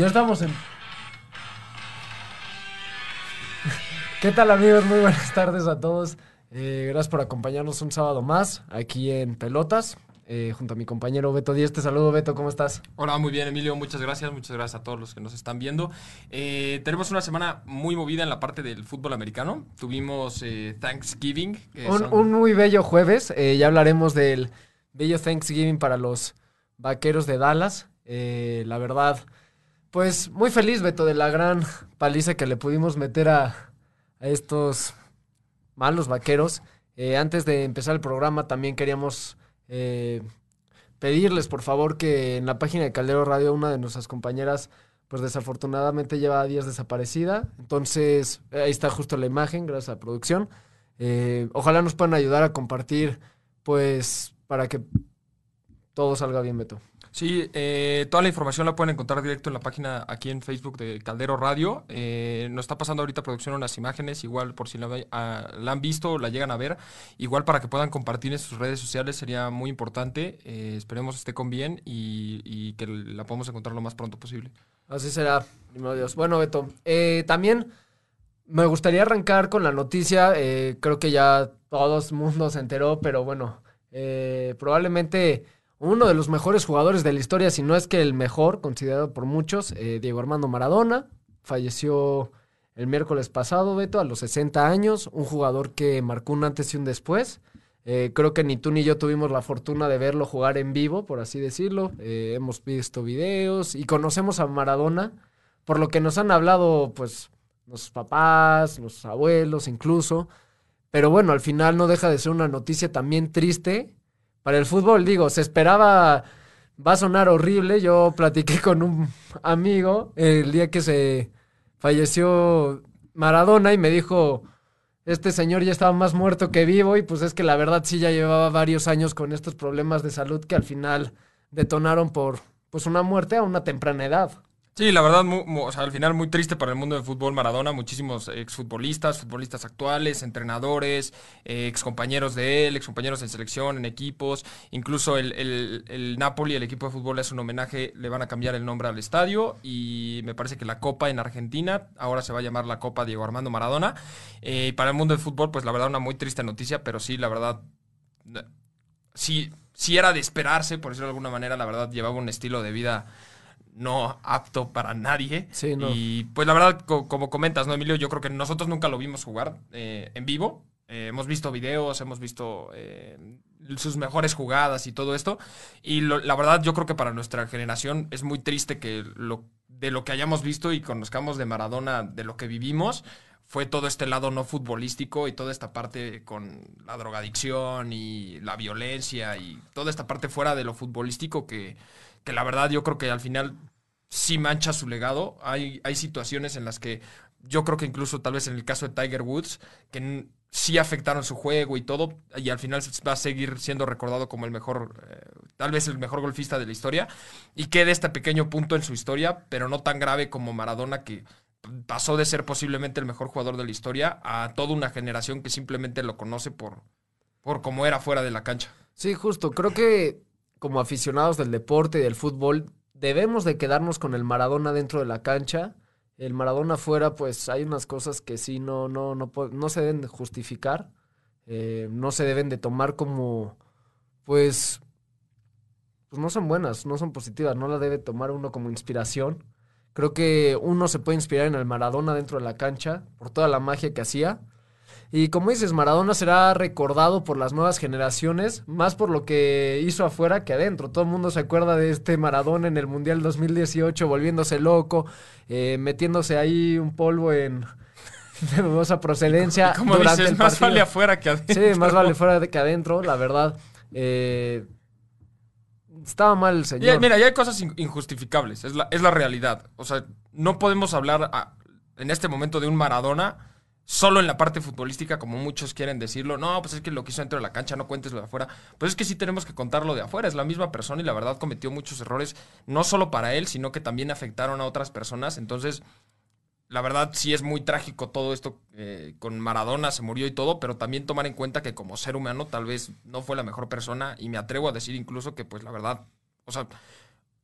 Ya estamos en. ¿Qué tal amigos? Muy buenas tardes a todos. Eh, gracias por acompañarnos un sábado más aquí en Pelotas. eh, junto a mi compañero Beto Díez. Te saludo, Beto, ¿cómo estás? Hola, muy bien, Emilio. Muchas gracias. Muchas gracias a todos los que nos están viendo. Eh, tenemos una semana muy movida en la parte del fútbol americano. Tuvimos eh, Thanksgiving. que Un, son- un muy bello jueves. ya hablaremos del bello Thanksgiving para los vaqueros de Dallas. La verdad, pues muy feliz, Beto, de la gran paliza que le pudimos meter a, estos malos vaqueros. Eh, antes de empezar el programa, también queríamos eh, pedirles, por favor, que en la página de Caldero Radio, una de nuestras compañeras, pues desafortunadamente lleva días desaparecida. Entonces, ahí está justo la imagen, gracias a la producción. Eh, ojalá nos puedan ayudar a compartir, pues, para que todo salga bien, Beto. Sí, eh, toda la información la pueden encontrar directo en la página aquí en Facebook de Caldero Radio. Eh, nos está pasando ahorita producción unas imágenes, igual por si la, ah, la han visto o la llegan a ver, igual para que puedan compartir en sus redes sociales sería muy importante. Eh, esperemos esté con bien y, que la podamos encontrar lo más pronto posible. Así será, primero Dios. Bueno, Beto, eh, también me gustaría arrancar con la noticia. eh, creo que ya todo el mundo se enteró, pero bueno, probablemente uno de los mejores jugadores de la historia, si no es que el mejor, considerado por muchos, eh, Diego Armando Maradona, falleció el miércoles pasado, Beto, a los 60 años, un jugador que marcó un antes y un después. Eh, creo que ni tú ni yo tuvimos la fortuna de verlo jugar en vivo, por así decirlo. Eh, hemos visto videos y conocemos a Maradona, por lo que nos han hablado, pues, los papás, los abuelos incluso. Pero bueno, al final no deja de ser una noticia también triste para el fútbol. Digo, se esperaba, va a sonar horrible. Yo platiqué con un amigo el día que se falleció Maradona y me dijo, este señor ya estaba más muerto que vivo y pues es que la verdad sí ya llevaba varios años con estos problemas de salud que al final detonaron por pues una muerte a una temprana edad. Sí, la verdad, mu- mu- o sea, al final muy triste para el mundo del fútbol Maradona, muchísimos exfutbolistas, futbolistas actuales, entrenadores, eh, excompañeros de él, excompañeros en selección, en equipos, incluso el, el, el Napoli, el equipo de fútbol, hace un homenaje, le van a cambiar el nombre al estadio y me parece que la Copa en Argentina ahora se va a llamar la Copa Diego Armando Maradona. Eh, y para el mundo del fútbol, pues la verdad una muy triste noticia, pero sí, la verdad, eh, sí, sí era de esperarse, por decirlo de alguna manera, la verdad llevaba un estilo de vida no apto para nadie. Sí, no. Y pues la verdad, co- como comentas, ¿no, Emilio? Yo creo que nosotros nunca lo vimos jugar eh, en vivo. Eh, hemos visto videos, hemos visto eh, sus mejores jugadas y todo esto. Y lo- la verdad, yo creo que para nuestra generación es muy triste que lo, de lo que hayamos visto y conozcamos de Maradona, de lo que vivimos, fue todo este lado no futbolístico y toda esta parte con la drogadicción y la violencia y toda esta parte fuera de lo futbolístico que, que la verdad yo creo que al final sí mancha su legado. Hay, hay situaciones en las que yo creo que incluso tal vez en el caso de Tiger Woods, que sí afectaron su juego y todo, y al final va a seguir siendo recordado como el mejor, eh, tal vez el mejor golfista de la historia, y quede este pequeño punto en su historia, pero no tan grave como Maradona, que pasó de ser posiblemente el mejor jugador de la historia a toda una generación que simplemente lo conoce por, por cómo era fuera de la cancha. Sí, justo. Creo que como aficionados del deporte y del fútbol debemos de quedarnos con el Maradona dentro de la cancha. El Maradona afuera, pues hay unas cosas que sí no, no, no, no se deben de justificar. eh, no se deben de tomar como, pues, pues no son buenas, no son positivas. No la debe tomar uno como inspiración. Creo que uno se puede inspirar en el Maradona dentro de la cancha por toda la magia que hacía. Y como dices, Maradona será recordado por las nuevas generaciones, más por lo que hizo afuera que adentro. Todo el mundo se acuerda de este Maradona en el Mundial 2018, volviéndose loco, eh, metiéndose ahí un polvo en de dudosa procedencia. Como durante dices, el más vale afuera que adentro. Sí, más vale fuera que adentro, la verdad. Eh, estaba mal el señor. mira, ya hay cosas in- injustificables, es la, es la realidad. O sea, no podemos hablar a- en este momento de un Maradona solo en la parte futbolística, como muchos quieren decirlo. No, pues es que lo que hizo dentro de la cancha, no cuentes lo de afuera. Pues es que sí tenemos que contarlo de afuera. Es la misma persona y la verdad cometió muchos errores, no solo para él, sino que también afectaron a otras personas. Entonces, la verdad sí es muy trágico todo esto eh, con Maradona, se murió y todo, pero también tomar en cuenta que como ser humano tal vez no fue la mejor persona y me atrevo a decir incluso que pues la verdad, o sea,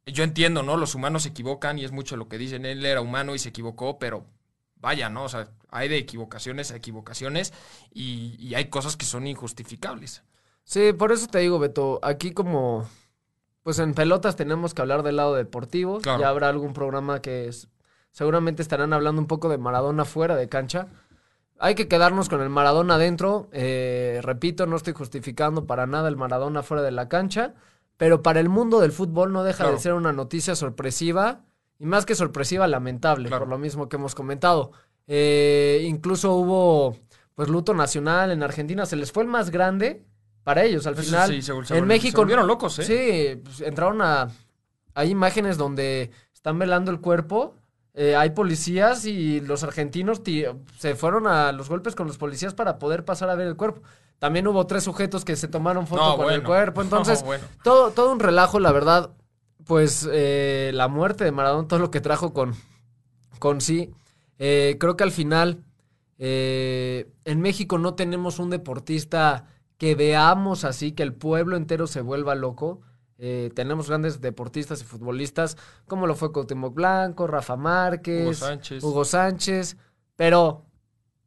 yo entiendo, ¿no? Los humanos se equivocan y es mucho lo que dicen. Él era humano y se equivocó, pero vaya, ¿no? O sea, hay de equivocaciones a equivocaciones y, y hay cosas que son injustificables. Sí, por eso te digo, Beto, aquí como, pues en pelotas tenemos que hablar del lado deportivo. Claro. Ya habrá algún programa que es- seguramente estarán hablando un poco de Maradona fuera de cancha. Hay que quedarnos con el Maradona adentro. Eh, repito, no estoy justificando para nada el Maradona fuera de la cancha, pero para el mundo del fútbol no deja Claro. de ser una noticia sorpresiva y más que sorpresiva, lamentable, Claro. por lo mismo que hemos comentado. Eh, incluso hubo pues luto nacional en Argentina, se les fue el más grande para ellos al Eso final. sí, se en México se volvieron locos, ¿eh? Sí, pues, entraron a hay imágenes donde están velando el cuerpo, eh, hay policías y los argentinos ti- se fueron a los golpes con los policías para poder pasar a ver el cuerpo. También hubo tres sujetos que se tomaron foto No, con el cuerpo, entonces No, bueno. todo, todo un relajo, la verdad. Pues eh, la muerte de Maradona, todo lo que trajo con, con sí. Eh, creo que al final, eh, en México no tenemos un deportista que veamos así, que el pueblo entero se vuelva loco. Eh, tenemos grandes deportistas y futbolistas, como lo fue Cuauhtémoc Blanco, Rafa Márquez, Hugo Sánchez. Hugo Sánchez, pero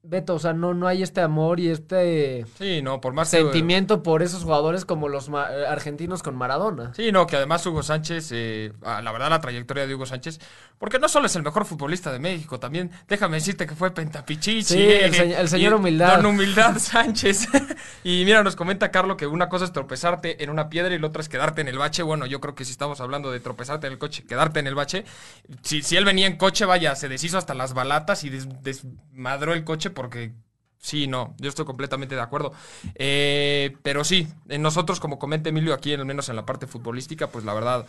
Beto, o sea, no, no hay este amor y este Sí, no, por más que- sentimiento por esos jugadores como los ma- eh, argentinos con Maradona. Sí, no, que además Hugo Sánchez, eh, la verdad la trayectoria de Hugo Sánchez, porque no solo es el mejor futbolista de México, también déjame decirte que fue Pentapichichi. Sí, el se- el señor Humildad. Don Humildad Sánchez. y mira, nos comenta Carlos que una cosa es tropezarte en una piedra y la otra es quedarte en el bache. Bueno, yo creo que si estamos hablando de tropezarte en el coche, quedarte en el bache, si, si él venía en coche, vaya, se deshizo hasta las balatas y des- desmadró el coche porque Sí, no, yo estoy completamente de acuerdo. Eh, pero sí, en nosotros, como comenta Emilio, aquí al menos en la parte futbolística, pues la verdad,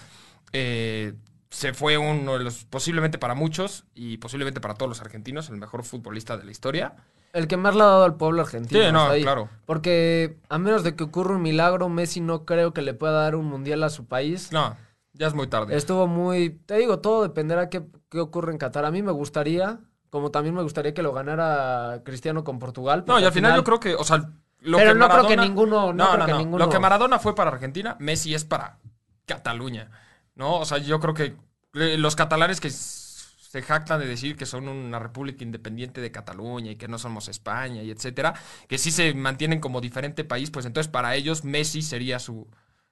eh, se fue uno de los, posiblemente para muchos y posiblemente para todos los argentinos, el mejor futbolista de la historia. El que más le ha dado al pueblo argentino. Sí, no, ahí. claro. Porque a menos de que ocurra un milagro, Messi no creo que le pueda dar un mundial a su país. No, ya es muy tarde. Estuvo muy... Te digo, todo dependerá qué, qué ocurre en Qatar. A mí me gustaría, como también me gustaría que lo ganara Cristiano con Portugal. No, y al final yo creo que, o sea, lo Pero que no creo que ninguno- no creo que ninguno- Lo que Maradona fue para Argentina, Messi es para Cataluña, ¿no? O sea, yo creo que los catalanes que se jactan de decir que son una república independiente de Cataluña y que no somos España y etcétera, que sí se mantienen como diferente país, pues entonces para ellos Messi sería su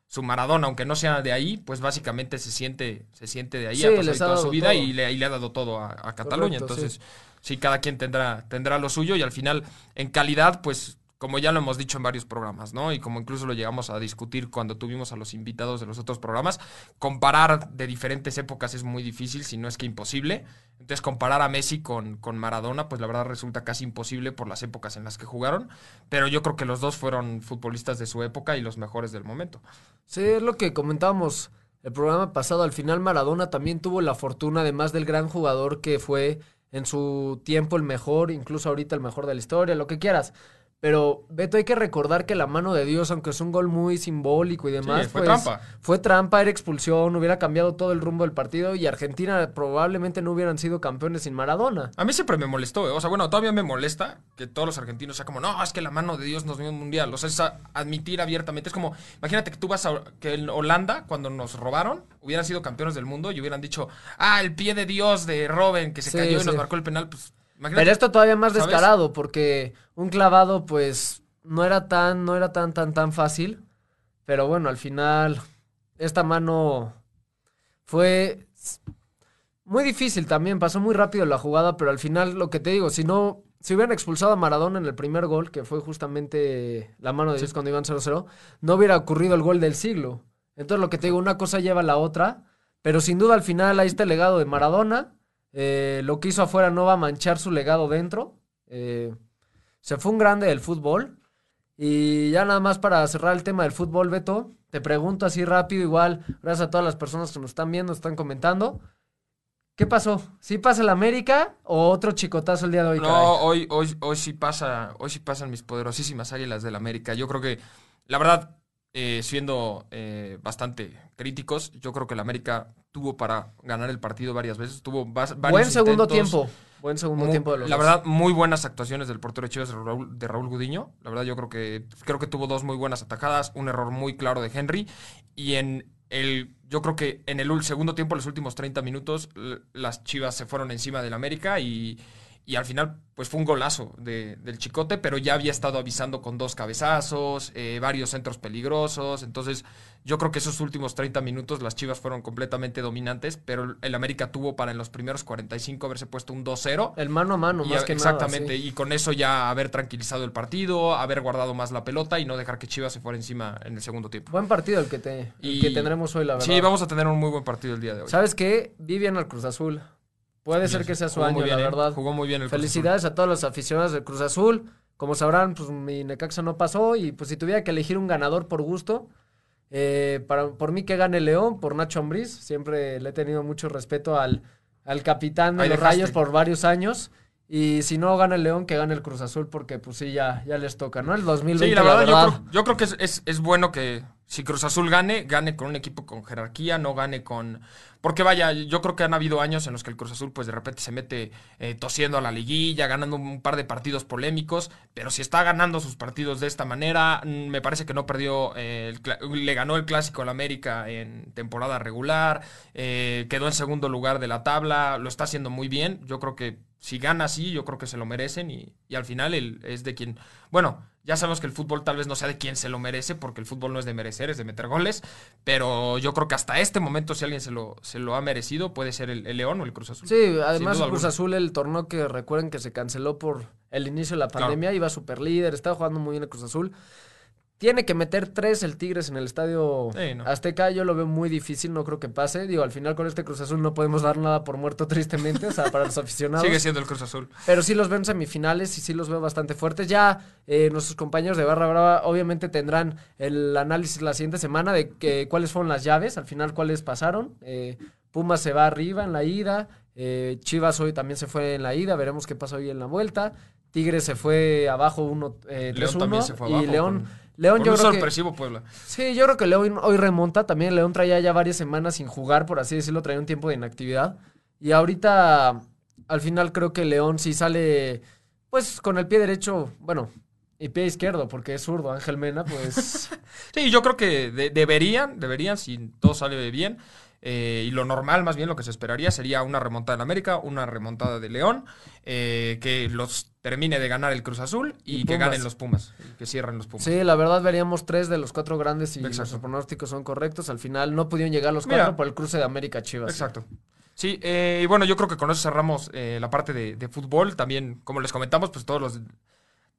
su Maradona, aunque no sea de ahí, pues básicamente se siente, se siente de ahí, Sí, ha pasado toda su vida y le, y le ha dado todo a, a Cataluña. Correcto, sí. Entonces, sí, cada quien tendrá, tendrá lo suyo y al final, en calidad, pues, como ya lo hemos dicho en varios programas, ¿no? Y como incluso lo llegamos a discutir cuando tuvimos a los invitados de los otros programas, comparar de diferentes épocas es muy difícil, si no es que imposible. Entonces, comparar a Messi con, con Maradona, pues la verdad resulta casi imposible por las épocas en las que jugaron. Pero yo creo que los dos fueron futbolistas de su época y los mejores del momento. Sí, es lo que comentábamos el programa pasado. Al final Maradona también tuvo la fortuna, además del gran jugador que fue en su tiempo el mejor, incluso ahorita el mejor de la historia, lo que quieras. Pero, Beto, hay que recordar que la mano de Dios, aunque es un gol muy simbólico y demás, Sí, fue pues, trampa. Fue trampa, era expulsión, hubiera cambiado todo el rumbo del partido y Argentina probablemente no hubieran sido campeones sin Maradona. A mí siempre me molestó, ¿eh? o sea, bueno, todavía me molesta que todos los argentinos sean como, no, es que la mano de Dios nos dio un mundial. O sea, es admitir abiertamente. Es como, imagínate que tú vas a, que en Holanda, cuando nos robaron, hubieran sido campeones del mundo y hubieran dicho, ah, el pie de Dios de Robin que se Sí, cayó y nos marcó el penal. Pues, imagínate. Pero esto todavía más ¿sabes? descarado, porque un clavado, pues, no era tan, no era tan, tan, tan fácil. Pero bueno, al final, esta mano fue muy difícil también. Pasó muy rápido la jugada, pero al final, lo que te digo, si no, si hubieran expulsado a Maradona en el primer gol, que fue justamente la mano de Dios cuando iban 0-0, no hubiera ocurrido el gol del siglo. Entonces, lo que te digo, una cosa lleva a la otra. Pero sin duda, al final, ahí está el legado de Maradona. Eh, lo que hizo afuera no va a manchar su legado dentro. Eh, se fue un grande del fútbol. Y ya nada más para cerrar el tema del fútbol, Beto, te pregunto así rápido, igual, gracias a todas las personas que nos están viendo, están comentando. ¿Qué pasó? ¿Sí pasa el América o otro chicotazo el día de hoy? caray? No, hoy, hoy, hoy sí pasa, hoy sí pasan mis poderosísimas águilas del América. Yo creo que, la verdad, eh, siendo eh, bastante críticos, yo creo que el América tuvo para ganar el partido varias veces. Tuvo varios Buen segundo intentos. tiempo. Buen segundo tiempo de los La dos. verdad, muy buenas actuaciones del portero de Chivas de Raúl, de Raúl Gudiño. La verdad, yo creo que creo que tuvo dos muy buenas atajadas, un error muy claro de Henry y en el, yo creo que en el segundo tiempo, los últimos 30 minutos, las Chivas se fueron encima del América y, y al final pues fue un golazo de, del Chicote, pero ya había estado avisando con dos cabezazos, eh, varios centros peligrosos, entonces yo creo que esos últimos 30 minutos las Chivas fueron completamente dominantes, pero el América tuvo para en los primeros 45 haberse puesto un 2-0. El mano a mano, más que Exactamente, y con eso ya haber tranquilizado el partido, haber guardado más la pelota y no dejar que Chivas se fuera encima en el segundo tiempo. Buen partido el que, te, que tendremos hoy, la verdad. Sí, vamos a tener un muy buen partido el día de hoy. ¿Sabes qué? Vi bien al Cruz Azul. Puede ser que sea su año, la ¿eh? verdad. Jugó muy bien el Felicidades a todos los aficionados del Cruz Azul. Como sabrán, pues mi Necaxa no pasó y pues si tuviera que elegir un ganador por gusto, eh, para, por mí que gane León, por Nacho Ambriz. Siempre le he tenido mucho respeto al, al capitán de los Rayos por varios años. Y si no gana el León, que gane el Cruz Azul, porque pues sí, ya, ya les toca, ¿no? El 2020, sí, la verdad, Yo, creo, que es, es, bueno que si Cruz Azul gane, gane con un equipo con jerarquía, no gane con porque vaya, yo creo que han habido años en los que el Cruz Azul pues de repente se mete eh, tosiendo a la liguilla, ganando un par de partidos polémicos, pero si está ganando sus partidos de esta manera, mm, me parece que no perdió, eh, le ganó el clásico al América en temporada regular, eh, quedó en segundo lugar de la tabla, lo está haciendo muy bien, yo creo que si gana así, yo creo que se lo merecen y, y al final él es de quien, bueno, ya sabemos que el fútbol tal vez no sea de quien se lo merece, porque el fútbol no es de merecer, es de meter goles. Pero yo creo que hasta este momento, si alguien se lo, se lo ha merecido, puede ser el, León o el Cruz Azul. Sí, además el Cruz Azul, el torneo que recuerden que se canceló por el inicio de la pandemia, iba super líder, estaba jugando muy bien el Cruz Azul. Tiene que meter tres el Tigres en el estadio Azteca. Yo lo veo muy difícil, no creo que pase. Digo, al final con este Cruz Azul no podemos dar nada por muerto, tristemente, o sea, para los aficionados. Sigue siendo el Cruz Azul. Pero sí los veo en semifinales y sí los veo bastante fuertes. Ya eh, nuestros compañeros de Barra Brava obviamente tendrán el análisis la siguiente semana de que, cuáles fueron las llaves, al final cuáles pasaron. Eh, Pumas se va arriba en la ida. Eh, Chivas hoy también se fue en la ida, veremos qué pasa hoy en la vuelta. Tigres se fue abajo 1 eh, León también se fue abajo. Y León, León yo creo sorpresivo Puebla. Sí, yo creo que León hoy remonta. También León traía ya varias semanas sin jugar, por así decirlo, traía un tiempo de inactividad. Y ahorita, al final creo que León sí sale, pues con el pie derecho, bueno, y pie izquierdo, porque es zurdo, Ángel Mena, pues... sí, yo creo que deberían, deberían, si todo sale bien, eh, y lo normal, más bien lo que se esperaría, sería una remontada en América, una remontada de León, eh, que los termine de ganar el Cruz Azul y, que ganen los Pumas, que cierren los Pumas. Sí, la verdad veríamos tres de los cuatro grandes y los pronósticos son correctos. Al final no pudieron llegar los cuatro por el cruce de América Chivas. Exacto. Sí, eh, y bueno, yo creo que con eso cerramos la parte de, de, fútbol. También, como les comentamos, pues todos los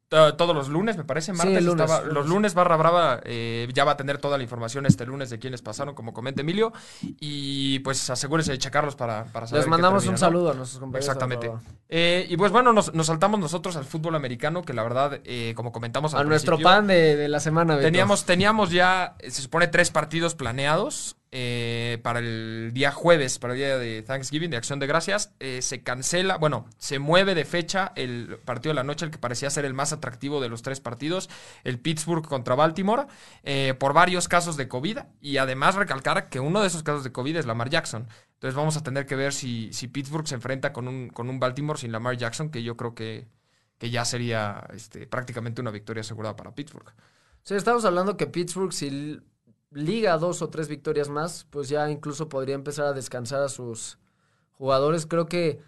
todos los lunes, me parece. Martes los lunes Barra Brava eh, ya va a tener toda la información este lunes de quiénes pasaron, como comenta Emilio. Y pues asegúrense de checarlos para, para saber. Les mandamos un saludo a nuestros compañeros. Exactamente. Eh, y pues bueno, nos, saltamos nosotros al fútbol americano, que la verdad, eh, como comentamos A nuestro pan de, la semana. Teníamos, teníamos ya, se supone, tres partidos planeados. Eh, para el día jueves, para el día de Thanksgiving, de Acción de Gracias, eh, se cancela, bueno, se mueve de fecha el partido de la noche, el que parecía ser el más atractivo de los tres partidos, el Pittsburgh contra Baltimore, eh, por varios casos de COVID y además recalcar que uno de esos casos de COVID es Lamar Jackson. Entonces vamos a tener que ver si, si Pittsburgh se enfrenta con un, con un Baltimore sin Lamar Jackson, que yo creo que, que ya sería este, prácticamente una victoria asegurada para Pittsburgh. Sí, estamos hablando que Pittsburgh, si liga dos o tres victorias más, pues ya incluso podría empezar a descansar a sus jugadores. Creo que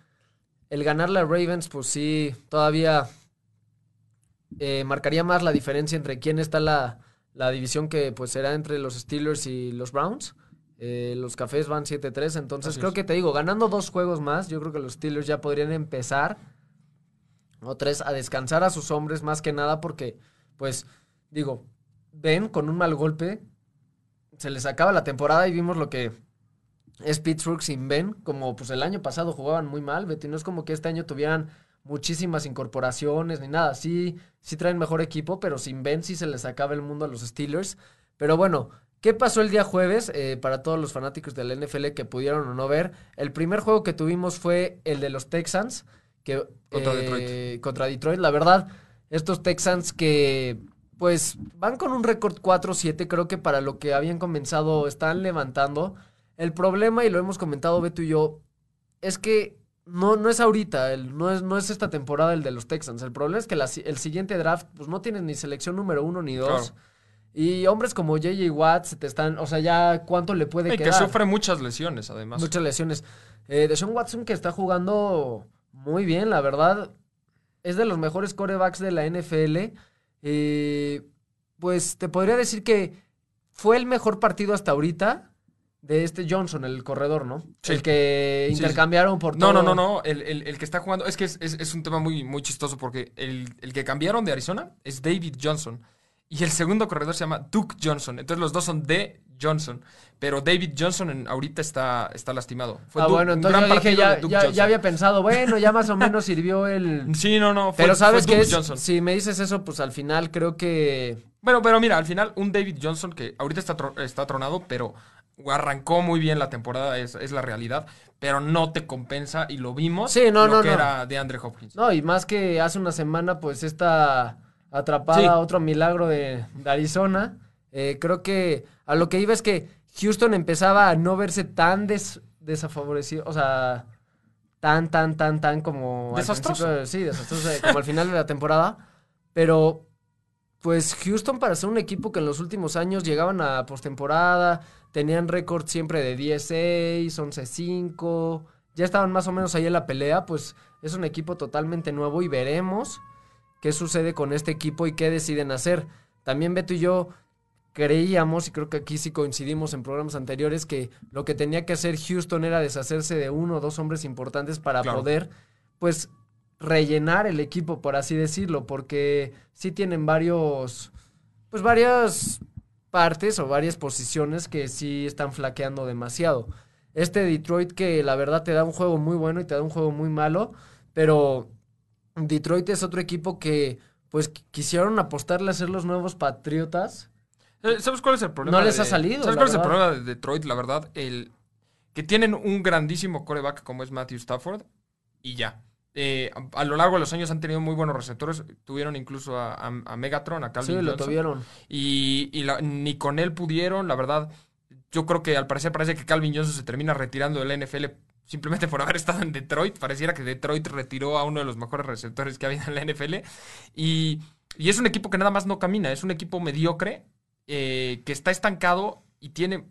el ganarle a Ravens, pues sí, todavía eh, marcaría más la diferencia entre quién está la, la, división que pues será entre los Steelers y los Browns. Eh, los cafés van 7-3, entonces creo que te digo, ganando dos juegos más, yo creo que los Steelers ya podrían empezar, o tres, a descansar a sus hombres más que nada porque, pues, digo, ven con un mal golpe, se les acaba la temporada y vimos lo que es Pittsburgh sin Ben, como pues el año pasado jugaban muy mal, Betty, no es como que este año tuvieran muchísimas incorporaciones ni nada, sí, sí traen mejor equipo, pero sin Ben sí se les acaba el mundo a los Steelers, pero bueno, ¿Qué pasó el día jueves eh, para todos los fanáticos del NFL que pudieron o no ver? El primer juego que tuvimos fue el de los Texans, que, contra, Detroit. contra Detroit. La verdad, estos Texans que pues van con un récord 4-7, creo que para lo que habían comenzado están levantando. El problema, y lo hemos comentado Beto y yo, es que no, no es ahorita, el, no, es, no es esta temporada el de los Texans. El problema es que el siguiente draft, pues no tienen ni selección número uno ni dos. Y hombres como JJ Watts te están, o sea, ya cuánto le puede Y que quedar. sufre muchas lesiones, además. Muchas lesiones. Eh, Deshaun Watson que está jugando muy bien, la verdad. Es de los mejores corebacks de la NFL. Eh, pues te podría decir que fue el mejor partido hasta ahorita de este Johnson, el corredor, ¿no? Sí. El que Sí, sí. intercambiaron por No, todo. no, no, no. El, el- el que está jugando. Es que es, es- es un tema muy, muy chistoso porque el, el que cambiaron de Arizona es David Johnson. Y el segundo corredor se llama Duke Johnson. Entonces los dos son de Johnson. Pero David Johnson en- ahorita está, está lastimado. Fue Ah, bueno, un entonces gran yo dije, partido ya, de ya- había pensado, bueno, ya más o menos sirvió el... Sí, no, no. Fue, Pero sabes fue que es, Johnson. si me dices eso, pues al final creo que... Bueno, pero mira, al final un David Johnson que ahorita está, tro- está tronado, pero arrancó muy bien la temporada, es, es la realidad, pero no te compensa y lo vimos Sí, no, lo no, que no. era de Andre Hopkins. No, y más que hace una semana, pues esta atrapada, Sí. otro milagro de, de Arizona. Eh, creo que a lo que iba es que Houston empezaba a no verse tan des- desafavorecido, o sea, tan, tan, tan, tan como... al Desastroso. principio, sí, desastroso, como al final de la temporada. Pero, pues Houston para ser un equipo que en los últimos años llegaban a postemporada, tenían récord siempre de 10-6, 11-5, ya estaban más o menos ahí en la pelea, pues es un equipo totalmente nuevo y veremos qué sucede con este equipo y qué deciden hacer. También Beto y yo creíamos, y creo que aquí sí coincidimos en programas anteriores, que lo que tenía que hacer Houston era deshacerse de uno o dos hombres importantes para Claro. poder, pues, rellenar el equipo, por así decirlo, porque sí tienen varios, pues, varias partes o varias posiciones que sí están flaqueando demasiado. Este Detroit que la verdad te da un juego muy bueno y te da un juego muy malo, pero Detroit es otro equipo que pues qu- quisieron apostarle a ser los nuevos Patriotas. Eh, ¿Sabes cuál es el problema? No les de- ha salido, ¿Sabes cuál es el problema de Detroit? La verdad, el que tienen un grandísimo coreback como es Matthew Stafford y ya. Eh, a, a lo largo de los años han tenido muy buenos receptores. Tuvieron incluso a, a- a Megatron, a Calvin sí, lo tuvieron. Y, y la- ni con él pudieron, la verdad. Yo creo que al parecer parece que Calvin Johnson se termina retirando de la NFL simplemente por haber estado en Detroit. Pareciera que Detroit retiró a uno de los mejores receptores que había en la NFL. Y, y es un equipo que nada más no camina, es un equipo mediocre eh, que está estancado y tiene,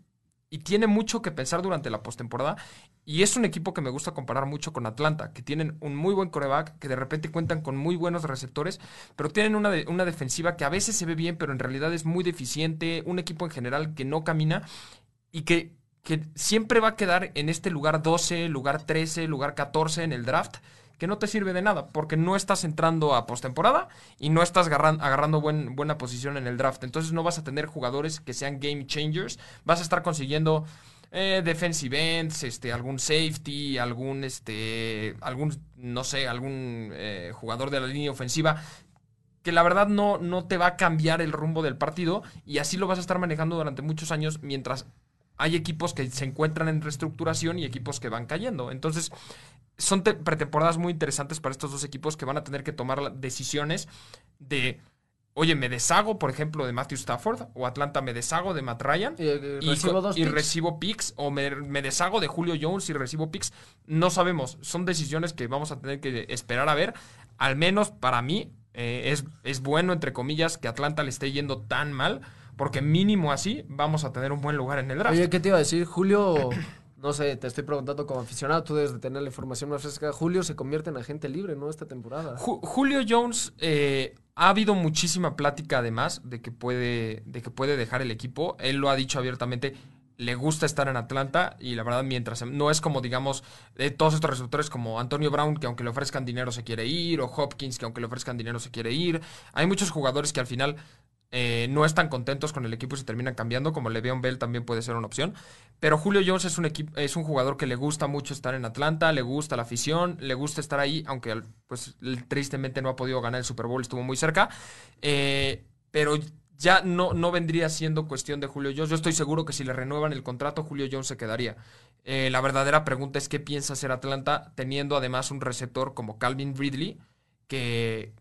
y tiene mucho que pensar durante la postemporada. Y es un equipo que me gusta comparar mucho con Atlanta, que tienen un muy buen coreback, que de repente cuentan con muy buenos receptores, pero tienen una, una defensiva que a veces se ve bien, pero en realidad es muy deficiente, un equipo en general que no camina y que, que siempre va a quedar en este lugar 12, lugar 13, lugar 14 en el draft, que no te sirve de nada, porque no estás entrando a postemporada y no estás agarran- agarrando buen- buena posición en el draft. Entonces no vas a tener jugadores que sean game changers, vas a estar consiguiendo eh, defensive ends, este, algún safety, algún, este, algún, no sé, algún eh, jugador de la línea ofensiva que la verdad no, no te va a cambiar el rumbo del partido y así lo vas a estar manejando durante muchos años mientras hay equipos que se encuentran en reestructuración y equipos que van cayendo. Entonces, son te- pretemporadas muy interesantes para estos dos equipos que van a tener que tomar decisiones de, oye, me deshago, por ejemplo, de Matthew Stafford o Atlanta me deshago de Matt Ryan Y, eh, y, recibo dos y picks. recibo picks o me, me deshago de Julio Jones y recibo picks. No sabemos. Son decisiones que vamos a tener que esperar a ver. Al menos para mí eh, es, es bueno, entre comillas, que Atlanta le esté yendo tan mal. Porque mínimo así vamos a tener un buen lugar en el draft. Oye, ¿qué te iba a decir? Julio, no sé, te estoy preguntando como aficionado, tú debes de tener la información más fresca. Julio se convierte en agente libre, ¿no? Esta temporada. Ju- Julio Jones, eh, ha habido muchísima plática además de que, puede, de que puede dejar el equipo. Él lo ha dicho abiertamente. Le gusta estar en Atlanta y la verdad, mientras no es como, digamos, de todos estos receptores como Antonio Brown, que aunque le ofrezcan dinero se quiere ir, o Hopkins, que aunque le ofrezcan dinero se quiere ir. Hay muchos jugadores que al final eh, no están contentos con el equipo y se terminan cambiando, como Le'Veon Bell también puede ser una opción. Pero Julio Jones es un, es un jugador que le gusta mucho estar en Atlanta, le gusta la afición, le gusta estar ahí, aunque pues tristemente no ha podido ganar el Super Bowl, estuvo muy cerca. Eh, pero ya no, no vendría siendo cuestión de Julio Jones. Yo estoy seguro que si le renuevan el contrato, Julio Jones se quedaría. Eh, la verdadera pregunta es qué piensa hacer Atlanta, teniendo además un receptor como Calvin Ridley, que,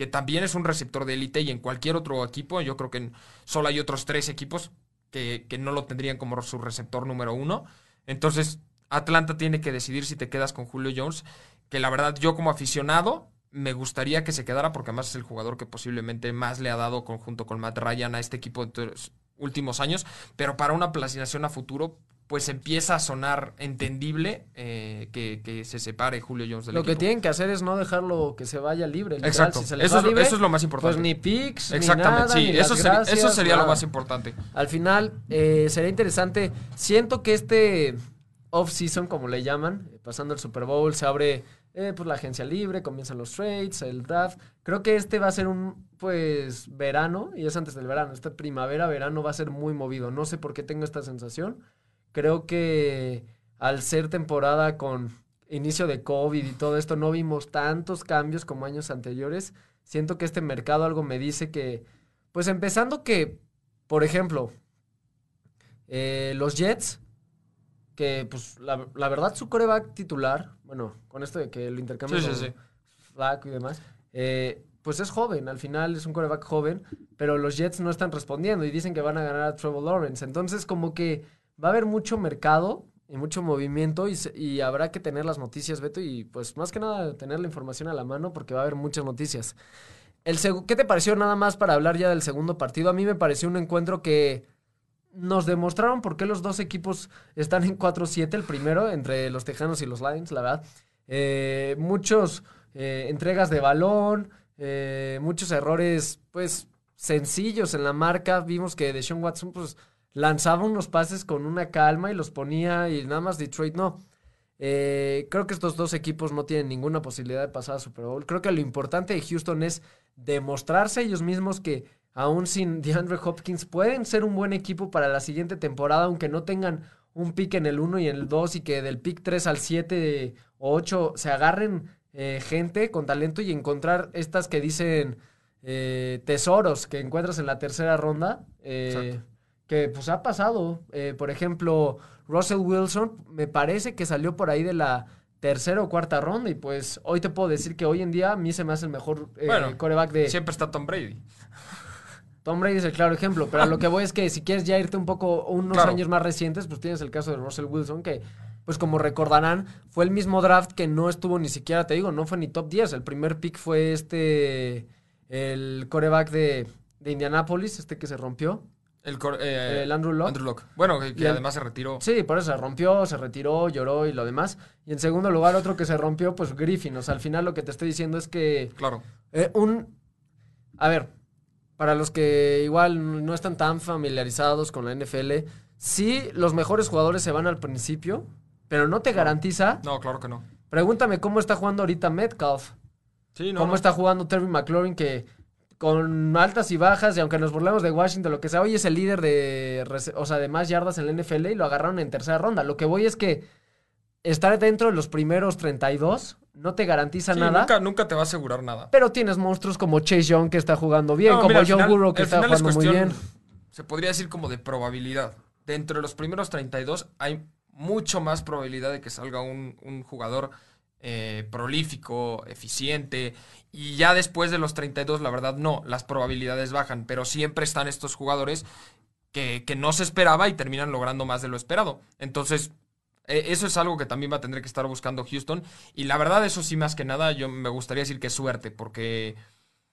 que también es un receptor de élite y en cualquier otro equipo, yo creo que solo hay otros tres equipos que, que no lo tendrían como su receptor número uno. Entonces, Atlanta tiene que decidir si te quedas con Julio Jones, que la verdad yo como aficionado me gustaría que se quedara porque además es el jugador que posiblemente más le ha dado conjunto con Matt Ryan a este equipo de últimos años, pero para una planeación a futuro pues empieza a sonar entendible eh, que, se separe Julio Jones del Lo que tienen que hacer es no dejarlo que se vaya libre. Exacto. eso, es lo más importante. Pues ni picks, Exactamente, ni nada, sí, eso, sería, eso sería lo más importante. Al final, eh, sería interesante. Siento que este off-season, como le llaman, pasando el Super Bowl, se abre eh, pues la agencia libre, comienzan los trades, el draft. Creo que este va a ser un, pues, verano, y es antes del verano. Esta primavera, verano va a ser muy movido. No sé por qué tengo esta sensación Creo que al ser temporada con inicio de COVID y todo esto, no vimos tantos cambios como años anteriores. Siento que este mercado algo me dice que, pues empezando que, por ejemplo, eh, los Jets, que pues la, verdad su coreback titular, bueno, con esto de que lo intercambio sí, y demás, eh, pues es joven, al final es un coreback joven, pero los Jets no están respondiendo y dicen que van a ganar a Trevor Lawrence. Entonces como que va a haber mucho mercado y mucho movimiento y, habrá que tener las noticias, Beto, y pues más que nada tener la información a la mano porque va a haber muchas noticias. El ¿Qué te pareció nada más para hablar ya del segundo partido? A mí me pareció un encuentro que nos demostraron por qué los dos equipos están en 4-7, el primero entre los Tejanos y los Lions, la verdad. Eh, muchos eh, entregas de balón, eh, muchos errores, pues, sencillos en la marca. Vimos que Deshaun Watson, pues, lanzaba unos pases con una calma y los ponía y nada más Detroit no. Eh, creo que estos dos equipos no tienen ninguna posibilidad de pasar a Super Bowl. Creo que lo importante de Houston es demostrarse ellos mismos que aún sin DeAndre Hopkins pueden ser un buen equipo para la siguiente temporada, aunque no tengan un pick en el 1 y en el 2 y que del pick 3 al 7 o 8 se agarren eh, gente con talento y encontrar estas que dicen eh, tesoros que encuentras en la tercera ronda que pues ha pasado. Eh, por ejemplo, Russell Wilson me parece que salió por ahí de la tercera o cuarta ronda y pues hoy te puedo decir que hoy en día a mí se me hace el mejor eh, coreback de... Siempre está Tom Brady. Tom Brady es el claro ejemplo, pero lo que voy es que si quieres ya irte un poco unos años más recientes, pues tienes el caso de Russell Wilson que pues como recordarán, fue el mismo draft que no estuvo ni siquiera, te digo, no fue ni top 10. El primer pick fue este, el coreback de, de Indianapolis, este que se rompió. El, eh, el, Andrew Locke. Andrew Bueno, que, además se retiró. Sí, por eso se rompió, se retiró, lloró y lo demás. Y en segundo lugar, otro que se rompió, pues Griffin. O sea, al final lo que te estoy diciendo es que. Claro. Eh, un. A ver, para los que igual no están tan familiarizados con la NFL, sí, los mejores jugadores se van al principio, pero no te garantiza. No, claro que no. Pregúntame cómo está jugando ahorita Metcalf. Sí, no. ¿Cómo está jugando Terry McLaurin que con altas y bajas, y aunque nos burlemos de Washington, lo que sea, hoy es el líder de, o sea, de más yardas en la NFL y lo agarraron en tercera ronda. Lo que voy es que estar dentro de los primeros 32 no te garantiza nada. Nunca, nunca te va a asegurar nada. Pero tienes monstruos como Chase Young que está jugando bien, como John Burrow que está jugando muy bien. Se podría decir como de probabilidad. Dentro de los primeros 32 hay mucho más probabilidad de que salga un, un jugador eh, prolífico, eficiente. Y ya después de los 32, la verdad, no, las probabilidades bajan, pero siempre están estos jugadores que, que no se esperaba y terminan logrando más de lo esperado. Entonces, e, eso es algo que también va a tener que estar buscando Houston. Y la verdad, eso sí, más que nada, yo me gustaría decir que es suerte, porque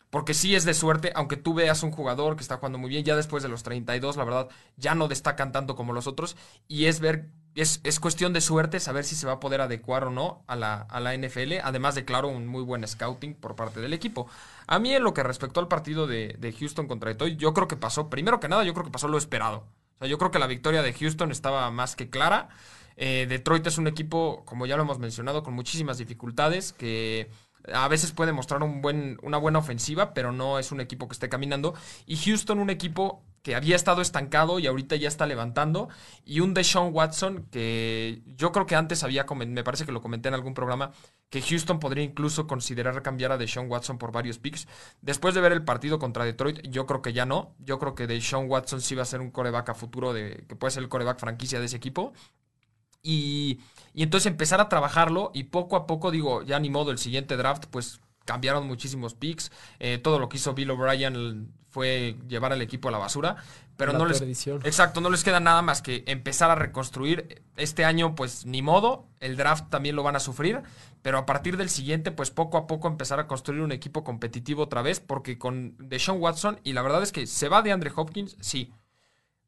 porque sí es de suerte, aunque tú veas un jugador que está jugando muy bien, ya después de los 32, la verdad, ya no destacan tanto como los otros. Y es ver, es, es cuestión de suerte saber si se va a poder adecuar o no a la, a la NFL. Además de, claro, un muy buen scouting por parte del equipo. A mí, en lo que respectó al partido de, de Houston contra Detroit, yo creo que pasó, primero que nada, yo creo que pasó lo esperado. O sea, yo creo que la victoria de Houston estaba más que clara. Eh, Detroit es un equipo, como ya lo hemos mencionado, con muchísimas dificultades, que a veces puede mostrar un buen, una buena ofensiva, pero no es un equipo que esté caminando. Y Houston, un equipo que había estado estancado y ahorita ya está levantando. Y un Deshaun Watson que yo creo que antes había, me parece que lo comenté en algún programa, que Houston podría incluso considerar cambiar a Deshaun Watson por varios picks. Después de ver el partido contra Detroit, yo creo que ya no. Yo creo que Deshaun Watson sí va a ser un coreback a futuro, de, que puede ser el coreback franquicia de ese equipo. Y, entonces empezar a trabajarlo y poco a poco, digo, ya ni modo, el siguiente draft, pues cambiaron muchísimos picks. Eh, todo lo que hizo Bill O'Brien fue llevar al equipo a la basura. Pero La no les. Exacto, no les queda nada más que empezar a reconstruir. Este año, pues ni modo. El draft también lo van a sufrir. Pero a partir del siguiente, pues poco a poco empezar a construir un equipo competitivo otra vez. Porque con Deshaun Watson, y la verdad es que se va de Andre Hopkins, sí.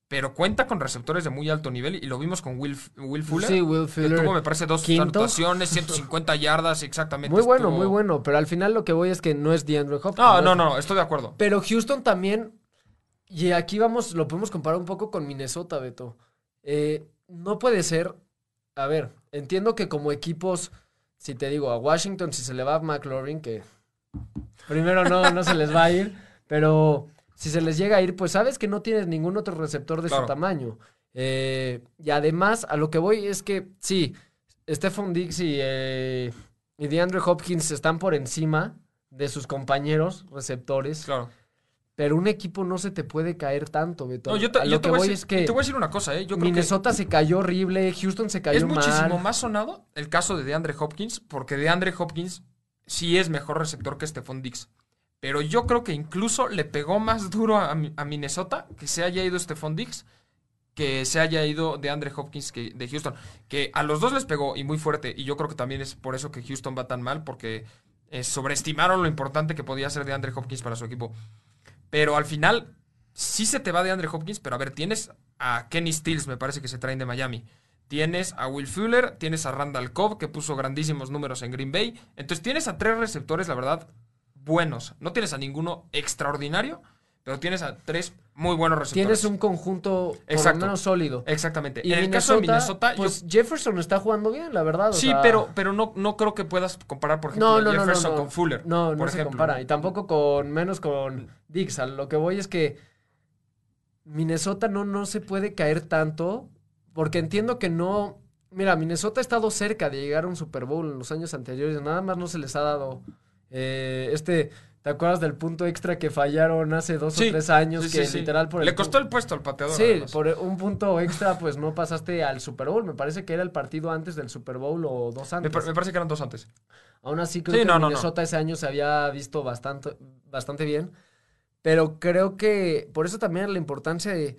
Pero cuenta con receptores de muy alto nivel. Y lo vimos con Will, Will Fuller. Sí, Will que Fuller. tuvo, me parece, dos anotaciones, 150 yardas, exactamente. Muy bueno, Estuvo- muy bueno. Pero al final lo que voy es que no es DeAndre Hopkins. No, no, no, estoy de acuerdo. Pero Houston también. Y aquí vamos, lo podemos comparar un poco con Minnesota, Beto. Eh, no puede ser. A ver, entiendo que como equipos, si te digo a Washington, si se le va a McLaurin, que primero no, no se les va a ir, pero si se les llega a ir, pues sabes que no tienes ningún otro receptor de Claro. su tamaño. Eh, y además, a lo que voy es que sí, Stephon Diggs y, eh, y DeAndre Hopkins están por encima de sus compañeros receptores. Claro. Pero un equipo no se te puede caer tanto, Beto. No, yo te, a yo lo te que voy, a es decir, que te voy a decir una cosa, ¿eh? Yo creo que Minnesota se cayó horrible, Houston se cayó es muchísimo mal. más sonado el caso de DeAndre Hopkins, porque DeAndre Hopkins sí es mejor receptor que Stephon Diggs. Pero yo creo que incluso le pegó más duro a, Mi- a Minnesota que se haya ido Stephon Diggs que se haya ido DeAndre Hopkins que, de Houston. Que a los dos les pegó y muy fuerte. Y yo creo que también es por eso que Houston va tan mal, porque eh, sobreestimaron lo importante que podía ser DeAndre Hopkins para su equipo. Pero al final, sí se te va de Andre Hopkins, pero a ver, tienes a Kenny Stills, me parece que se traen de Miami. Tienes a Will Fuller, tienes a Randall Cobb, que puso grandísimos números en Green Bay. Entonces tienes a tres receptores, la verdad, buenos. No tienes a ninguno extraordinario, pero tienes a tres muy buenos receptores. Tienes un conjunto por Exacto. lo menos sólido. Exactamente. Y en el caso de Minnesota, yo- pues Jefferson está jugando bien, la verdad. o sí, sea, pero, pero no, no creo que puedas comparar, por ejemplo, no, a no, no, no, Jefferson no. con Fuller. No, no por se ejemplo. compara. Y tampoco con, menos con Dix. A lo que voy es que Minnesota no, no se puede caer tanto, porque entiendo que no... Mira, Minnesota ha estado cerca de llegar a un Super Bowl en los años anteriores, nada más no se les ha dado eh, este... ¿Te acuerdas del punto extra que fallaron hace dos Sí, o tres años? sí, que sí, literal por el Le costó el puesto al pateador. Sí, además. por un punto extra, pues no pasaste al Super Bowl. Me parece que era el partido antes del Super Bowl o dos antes. me parece que eran dos antes. Aún así, creo que no, no, no. Minnesota ese año se había visto bastante, bastante bien. Pero creo que por eso también la importancia de.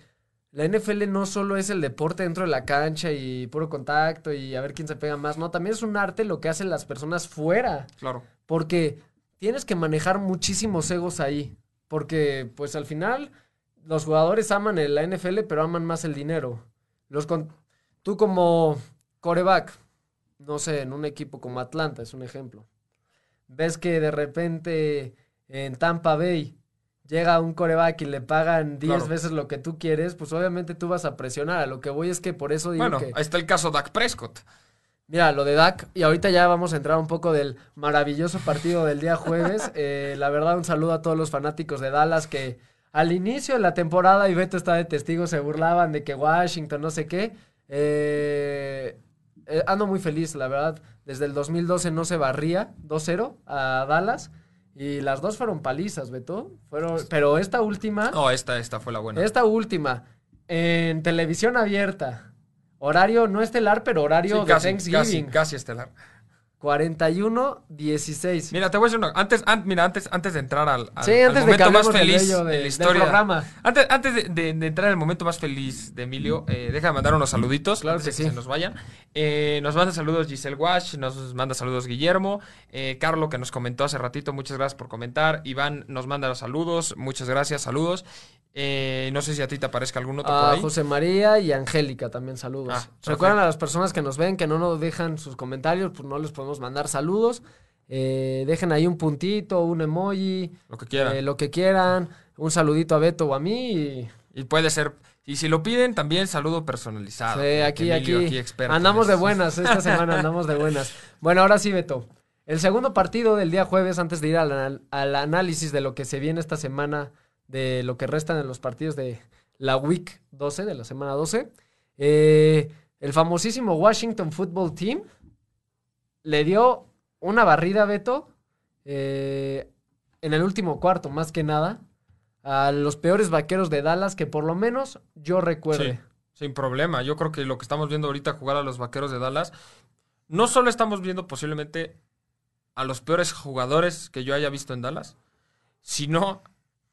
La NFL no solo es el deporte dentro de la cancha y puro contacto y a ver quién se pega más. No, también es un arte lo que hacen las personas fuera. Claro. Porque tienes que manejar muchísimos egos ahí. Porque, pues al final, los jugadores aman el- la NFL, pero aman más el dinero. Los con- Tú como coreback, no sé, en un equipo como Atlanta, es un ejemplo. Ves que de repente en Tampa Bay llega un coreback y le pagan 10 Claro. veces lo que tú quieres, pues obviamente tú vas a presionar. A lo que voy es que por eso digo Bueno, que... ahí está el caso Dak Prescott. Mira, lo de Dak, y ahorita ya vamos a entrar un poco del maravilloso partido del día jueves. Eh, la verdad, un saludo a todos los fanáticos de Dallas que al inicio de la temporada, y Beto está de testigo, se burlaban de que Washington, no sé qué. Eh, eh, ando muy feliz, la verdad. Desde el 2012 no se barría 2-0 a Dallas. Y las dos fueron palizas, Beto. Fueron, pero esta última... No, esta, esta fue la buena. Esta última, en televisión abierta, horario no estelar, pero horario Sí, de casi, Thanksgiving, casi, casi estelar. 41-16. Mira, te voy a decir una. Antes, an- mira, antes, antes de entrar al, al- Sí, al antes de momento más feliz de- de la del historia. programa. Antes, antes de, entrar en el momento más feliz de Emilio, eh, deja de mandar unos saluditos. Claro que sí. se nos vayan. Eh, nos manda saludos Giselle Wash, nos manda saludos Guillermo. Eh, Carlo, que nos comentó hace ratito, muchas gracias por comentar. Iván nos manda los saludos, muchas gracias, saludos. Eh, no sé si a ti te aparezca algún otro por A ahí. José María y Angélica también saludos. Ah. Recuerden a las personas que nos ven que no nos dejan sus comentarios, pues no les podemos mandar saludos. Eh, dejen ahí un puntito, un emoji, Lo que quieran. eh, lo que quieran. Un saludito a Beto o a mí. y- Y puede ser. Y si lo piden, también saludo personalizado. Sí, aquí, Emilio, aquí. experto en andamos de buenas, esta semana andamos de buenas. Bueno, ahora sí, Beto. El segundo partido del día jueves, antes de ir al, al análisis de lo que se viene esta semana, de lo que restan en los partidos de la Week 12, de la semana 12, eh, el famosísimo Washington Football Team le dio una barrida, Beto, eh, en el último cuarto, más que nada, a los peores vaqueros de Dallas que por lo menos yo recuerde. Sí, sin problema. Yo creo que lo que estamos viendo ahorita jugar a los vaqueros de Dallas, no solo estamos viendo posiblemente a los peores jugadores que yo haya visto en Dallas, sino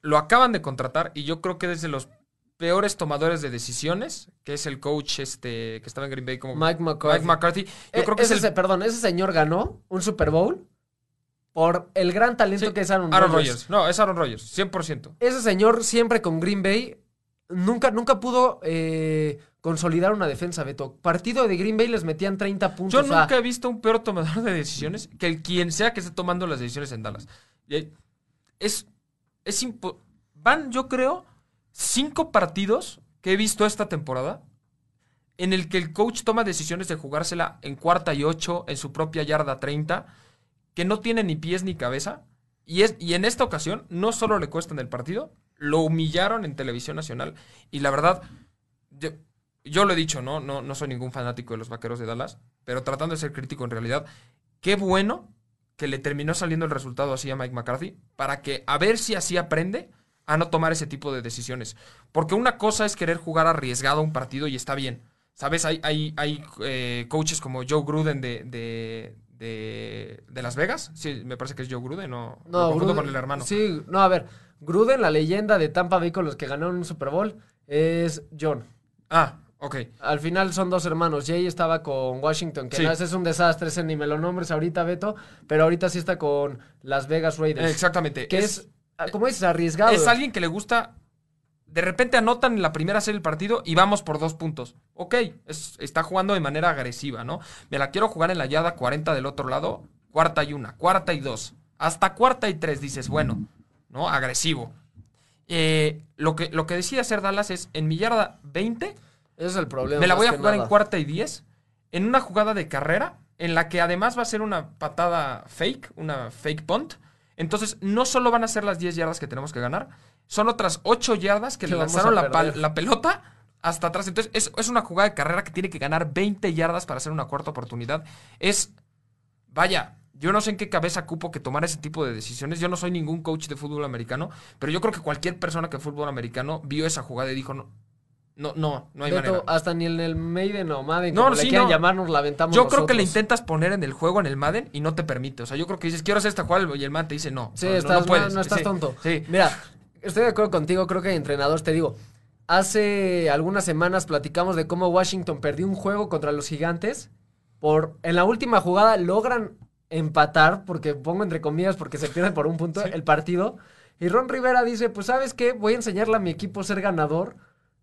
lo acaban de contratar y yo creo que desde los peores tomadores de decisiones, que es el coach este que estaba en Green Bay como Mike McCarthy. Mike McCarthy. Yo Eh, creo que es ese el perdón, ese señor ganó un Super Bowl por el gran talento Sí, que es Aaron, Aaron Rodgers. No, es Aaron Rodgers, 100%. Ese señor siempre con Green Bay nunca, nunca pudo eh, consolidar una defensa, Beto. Partido de Green Bay les metían 30 puntos. Yo nunca he visto un peor tomador de decisiones que el quien sea que esté tomando las decisiones en Dallas. Hay- Es, es impo- Van, yo creo, cinco partidos que he visto esta temporada en el que el coach toma decisiones de jugársela en cuarta y ocho, en su propia yarda 30, que no tiene ni pies ni cabeza. Y, es, y en esta ocasión no solo le cuestan el partido, lo humillaron en televisión nacional. Y la verdad, yo, yo lo he dicho, ¿no? ¿no? No soy ningún fanático de los vaqueros de Dallas, pero tratando de ser crítico en realidad, qué bueno que le terminó saliendo el resultado así a Mike McCarthy, para que a ver si así aprende a no tomar ese tipo de decisiones. Porque una cosa es querer jugar arriesgado un partido y está bien. ¿Sabes? Hay, hay, hay eh, coaches como Joe Gruden de, de, de, de Las Vegas. Sí, me parece que es Joe Gruden, no, no, Gruden- con el hermano. Sí, no, a ver. Gruden, la leyenda de Tampa Bay con los que ganaron un Super Bowl, es John. Ah, ok. Al final son dos hermanos. Jay estaba con Washington, que Sí. no, ese es un desastre, ese ni me lo nombres ahorita, Beto, pero ahorita sí está con Las Vegas Raiders. Exactamente. que es, como dices, arriesgado. Es alguien que le gusta. De repente anotan en la primera serie del partido y vamos por dos puntos. Ok, es- está jugando de manera agresiva, ¿no? Me la quiero jugar en la yarda 40 del otro lado, cuarta y una, cuarta y dos. Hasta cuarta y tres dices, bueno, ¿no? Agresivo. Eh, lo, que, lo que decide hacer Dallas es, en mi yarda 20, Ese es el problema. me la voy a jugar nada. en cuarta y 10, en una jugada de carrera, en la que además va a ser una patada fake, una fake punt. Entonces, no solo van a ser las 10 yardas que tenemos que ganar, son otras 8 yardas que le lanzaron la, la pelota hasta atrás. Entonces, es, es una jugada de carrera que tiene que ganar 20 yardas para hacer una cuarta oportunidad. Es, vaya, yo no sé en qué cabeza cupo que tomar ese tipo de decisiones. Yo no soy ningún coach de fútbol americano, pero yo creo que cualquier persona que fútbol americano vio esa jugada y dijo, no, no, no, no hay Beto, manera. hasta ni en el Maiden o Madden, No, como le sí, quieran no. llamar, nos la aventamos Yo creo que le intentas poner en el juego, en el Madden, y no te permite. O sea, yo creo que dices, quiero hacer esta jugada, y el man te dice, no. Sí, no, estás, no puedes. no, estás Sí, tonto. Sí. Mira, estoy de acuerdo contigo, creo que hay entrenadores, te digo. Hace algunas semanas platicamos de cómo Washington perdió un juego contra los gigantes. Por, en la última jugada logran empatar, porque pongo entre comillas, porque se pierde por un punto el partido. Y Ron Rivera dice, pues sabes qué, voy a enseñarle a mi equipo a ser ganador.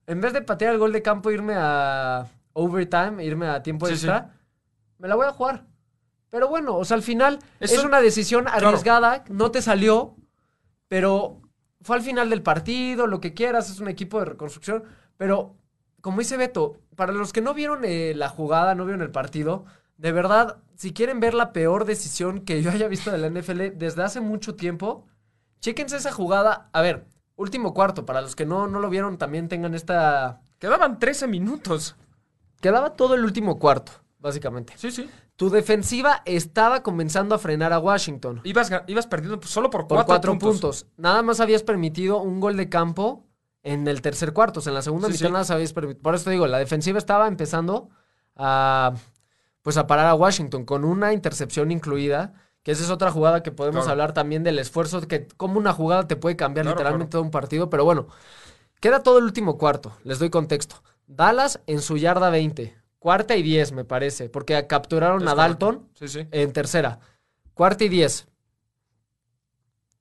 En vez de patear el gol de campo, irme a overtime, irme a tiempo Sí, extra, me la voy a jugar. Pero bueno, o sea, al final Eso- es una decisión arriesgada, no te salió, pero fue al final del partido, lo que quieras, es un equipo de reconstrucción. Pero, como dice Beto, para los que no vieron eh, la jugada, no vieron el partido, de verdad, si quieren ver la peor decisión que yo haya visto de la NFL desde hace mucho tiempo, chéquense esa jugada. A ver, último cuarto, para los que no, no lo vieron, también tengan esta... Quedaban 13 minutos. Quedaba todo el último cuarto, básicamente. Sí, sí. Tu defensiva estaba comenzando a frenar a Washington. Ibas, ibas perdiendo pues, solo por, por cuatro, cuatro puntos. puntos. Nada más habías permitido un gol de campo en el tercer cuarto. O sea, en la segunda Sí, mitad sí. nada más habías permitido. Por eso te digo, la defensiva estaba empezando a pues a parar a Washington con una intercepción incluida. Que esa es otra jugada que podemos Claro. hablar también del esfuerzo que como una jugada te puede cambiar Claro, literalmente todo un partido. Pero bueno, queda todo el último cuarto. Les doy contexto. Dallas en su yarda 20. Cuarta y 10, me parece. Porque capturaron Es a. Dalton Sí, sí. en tercera. Cuarta y diez.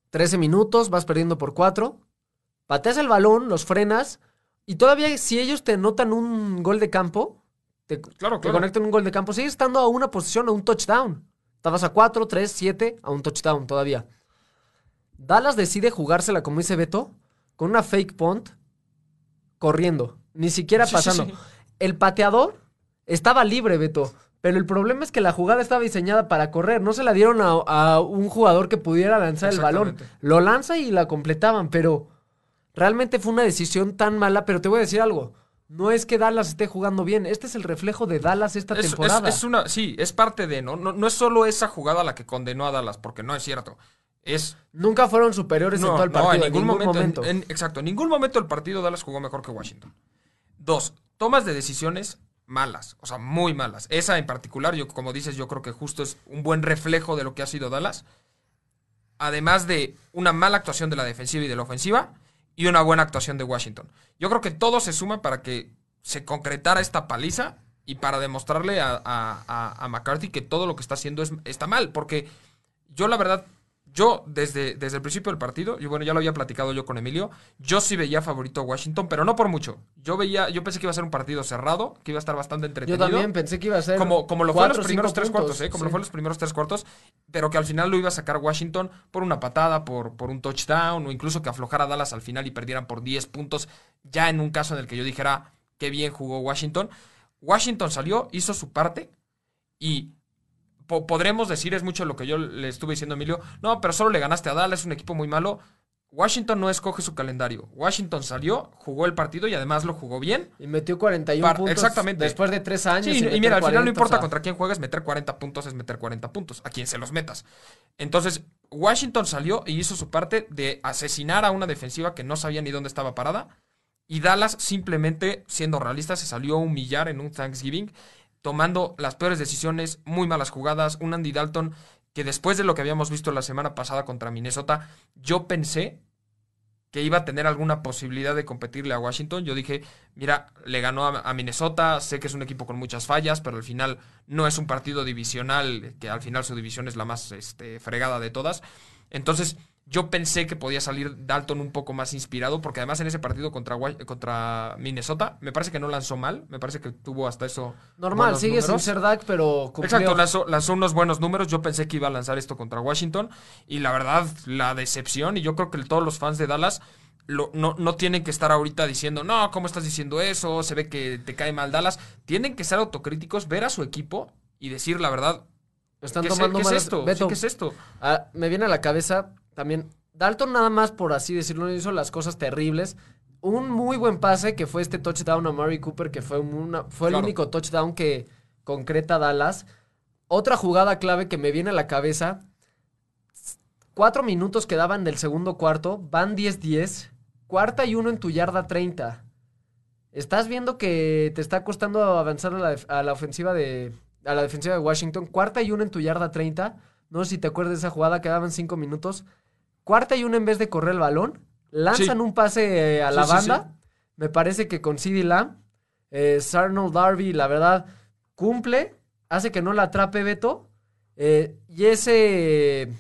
13 minutos, vas perdiendo por 4. Pateas el balón, los frenas. Y todavía, si ellos te notan un gol de campo, te, Claro, te claro. conectan un gol de campo, sigues estando a una posición, a un touchdown. Estabas a 4, 3, 7, a un touchdown todavía. Dallas decide jugársela, como dice Beto, con una fake punt, corriendo. Ni siquiera Sí, sí, pasando. sí. El pateador estaba libre, Beto. Pero el problema es que la jugada estaba diseñada para correr. No se la dieron a, a un jugador que pudiera lanzar el balón. Lo lanza y la completaban, pero realmente fue una decisión tan mala. Pero te voy a decir algo. No es que Dallas esté jugando bien. Este es el reflejo de Dallas esta Es, es- temporada. es una, sí, es parte de, ¿no? ¿no? No es solo esa jugada la que condenó a Dallas, porque no es cierto. Es. Nunca fueron superiores en No, todo el no, partido. en ningún, momento. en- en- exacto, en ningún momento del partido Dallas jugó mejor que Washington. Dos, tomas de decisiones malas, o sea, muy malas. Esa en particular, yo como dices, yo creo que justo es un buen reflejo de lo que ha sido Dallas. Además de una mala actuación de la defensiva y de la ofensiva y una buena actuación de Washington. Yo creo que todo se suma para que se concretara esta paliza y para demostrarle a, a- McCarthy que todo lo que está haciendo es, está mal. Porque yo la verdad, yo desde, desde el principio del partido, y bueno, ya lo había platicado yo con Emilio, yo sí veía favorito a Washington, pero no por mucho. Yo veía, yo pensé que iba a ser un partido cerrado, que iba a estar bastante Yo entretenido. también pensé que iba a ser. Como, como lo fue en cuatro los o primeros tres puntos, cuartos, ¿eh? Como sí. lo fue en los primeros tres cuartos, pero que al final lo iba a sacar Washington por una patada, por, por un touchdown, o incluso que aflojara Dallas al final y perdieran por 10 puntos, ya en un caso en el que yo dijera qué bien jugó Washington. Washington salió, hizo su parte y po- podremos decir, es mucho lo que yo le estuve diciendo a Emilio, no, pero solo le ganaste a Dallas, es un equipo muy malo. Washington no escoge su calendario. Washington salió, jugó el partido y además lo jugó bien. Y metió 41 Par- puntos. exactamente. Después de tres años. Sí, y mira, al final 40, no importa o sea, contra quién juegues, meter 40 puntos es meter 40 puntos, a quien se los metas. Entonces, Washington salió y hizo su parte de asesinar a una defensiva que no sabía ni dónde estaba parada. Y Dallas simplemente, siendo realista, se salió a humillar en un Thanksgiving, tomando las peores decisiones, muy malas jugadas. Un Andy Dalton que después de lo que habíamos visto la semana pasada contra Minnesota, yo pensé que iba a tener alguna posibilidad de competirle a Washington. Yo dije, mira, le ganó a, Minnesota, sé que es un equipo con muchas fallas, pero al final no es un partido divisional, que al final su división es la más este, fregada de todas. Entonces, yo pensé que podía salir Dalton un poco más inspirado, porque además en ese partido contra, contra Minnesota, me parece que no lanzó mal, me parece que tuvo hasta eso. Normal, sigue sin ser Dak, pero cumplió. Exacto, lanzó, lanzó unos buenos números. Yo pensé que iba a lanzar esto contra Washington. Y la verdad, la decepción. Y yo creo que todos los fans de Dallas lo- no, no tienen que estar ahorita diciendo, no, ¿cómo estás diciendo eso? Se ve que te cae mal Dallas. Tienen que ser autocríticos, ver a su equipo y decir la verdad. Están ¿Qué, es- tomando qué es esto? Beto, ¿Qué es esto? ah, me viene a la cabeza también. Dalton nada más, por así decirlo, hizo las cosas terribles. Un muy buen pase que fue este touchdown a Murray Cooper, que fue, una, fue el Claro. único touchdown que concreta Dallas. Otra jugada clave que me viene a la cabeza. Cuatro minutos quedaban del segundo cuarto. Van 10-10. Cuarta y uno en tu yarda 30. Estás viendo que te está costando avanzar a la, a la ofensiva de. A la defensiva de Washington. Cuarta y uno en tu yarda 30. No sé si te acuerdas de esa jugada, quedaban cinco minutos. Cuarta y uno en vez de correr el balón. Lanzan Sí. un pase eh, a la sí, banda. Me parece que con CD Lamb. Eh, Sarnold Darby, la verdad, cumple. Hace que no la atrape Beto. eh, y ese,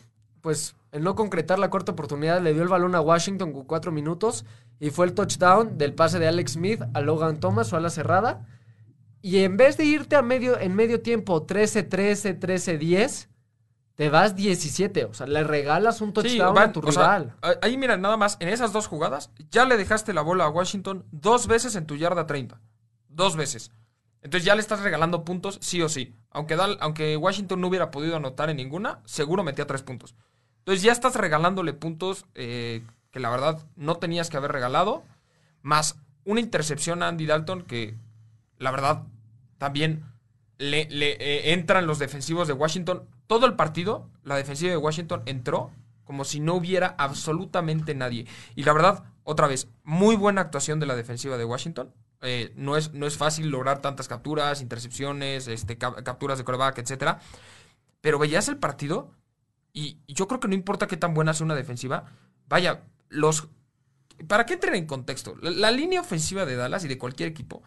pues, el no concretar la corta oportunidad le dio el balón a Washington con cuatro minutos. Y fue el touchdown del pase de Alex Smith a Logan Thomas o a la cerrada. Y en vez de irte a medio, en medio tiempo 13-13, 13-10, te vas 17. O sea, le regalas un Sí, touchdown van- a tu sea, rival. ahí mira, nada más, en esas dos jugadas, ya le dejaste la bola a Washington dos veces en tu yarda 30. Dos veces. Entonces ya le estás regalando puntos, sí o sí. Aunque, Dal- aunque Washington no hubiera podido anotar en ninguna, seguro metía tres puntos. Entonces ya estás regalándole puntos eh, que la verdad no tenías que haber regalado. Más una intercepción a Andy Dalton que la verdad también le, le, eh, entran los defensivos de Washington. Todo el partido, la defensiva de Washington entró como si no hubiera absolutamente nadie. Y la verdad, otra vez, muy buena actuación de la defensiva de Washington. Eh, no, es, no es fácil lograr tantas capturas, intercepciones, este, cap- capturas de coreback, etcétera. Pero veías el partido y, y yo creo que no importa qué tan buena sea una defensiva. Vaya, los. Para que entren en contexto, la, la línea ofensiva de Dallas y de cualquier equipo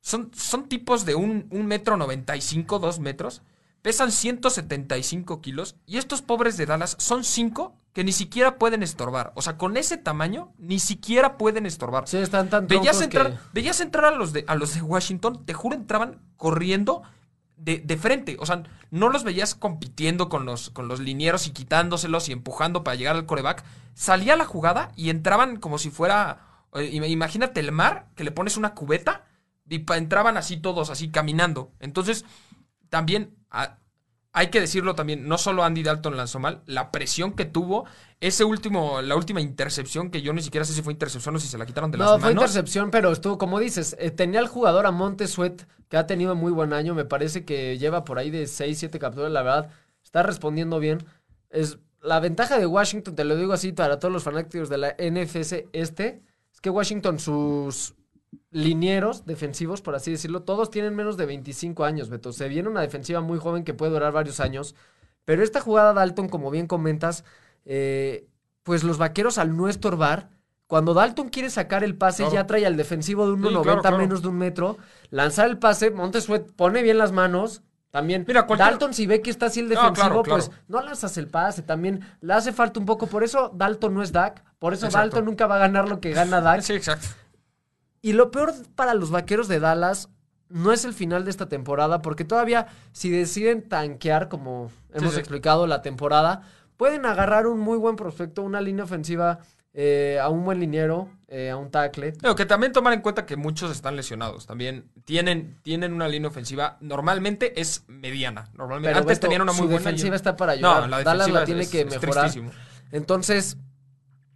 son, son tipos de un, un metro 95, dos metros. Pesan 175 kilos. Y estos pobres de Dallas son cinco que ni siquiera pueden estorbar. O sea, con ese tamaño, ni siquiera pueden estorbar. Sí, están tan Veías entrar, que- veías entrar a los, de, a los de Washington, te juro, entraban corriendo de, de frente. O sea, no los veías compitiendo con los, con los linieros y quitándoselos y empujando para llegar al coreback. Salía la jugada y entraban como si fuera. eh, im- imagínate el mar, que le pones una cubeta y pa- entraban así todos, así caminando. Entonces, también ah, hay que decirlo también, no solo Andy Dalton lanzó mal, la presión que tuvo, ese último, la última intercepción, que yo ni siquiera sé si fue intercepción o si se la quitaron de No, las fue manos. intercepción, pero estuvo, como dices, eh, tenía el jugador a Montesuet, que ha tenido muy buen año, me parece que lleva por ahí de 6, 7 capturas, la verdad, está respondiendo bien. Es la ventaja de Washington, te lo digo así para todos los fanáticos de la NFC este, es que Washington sus linieros defensivos, por así decirlo, todos tienen menos de 25 años, Beto. Se viene una defensiva muy joven que puede durar varios años. Pero esta jugada Dalton, como bien comentas, eh, pues los vaqueros al no estorbar, cuando Dalton quiere sacar el pase, Claro. ya trae al defensivo de 1.90 Sí, claro, claro. menos de un metro, lanzar el pase, Montesuet pone bien las manos. También, Mira, cualquier- Dalton, si ve que está así el defensivo, pues no lanzas el pase. También le hace falta un poco. Por eso Dalton no es Dak. Por eso Exacto. Dalton nunca va a ganar lo que gana Dak. Sí, exacto. Y lo peor para los vaqueros de Dallas no es el final de esta temporada, porque todavía, si deciden tanquear, como hemos sí. explicado la temporada, pueden agarrar un muy buen prospecto, una línea ofensiva, eh, a un buen liniero, eh, a un tackle. Pero que también tomar en cuenta que muchos están lesionados. También tienen, tienen una línea ofensiva. Normalmente es mediana. Normalmente, Pero antes Beto, tenían una muy su buena. defensiva está para No, ayudar. la Dallas defensiva la es- tiene es- que mejorar. Entonces,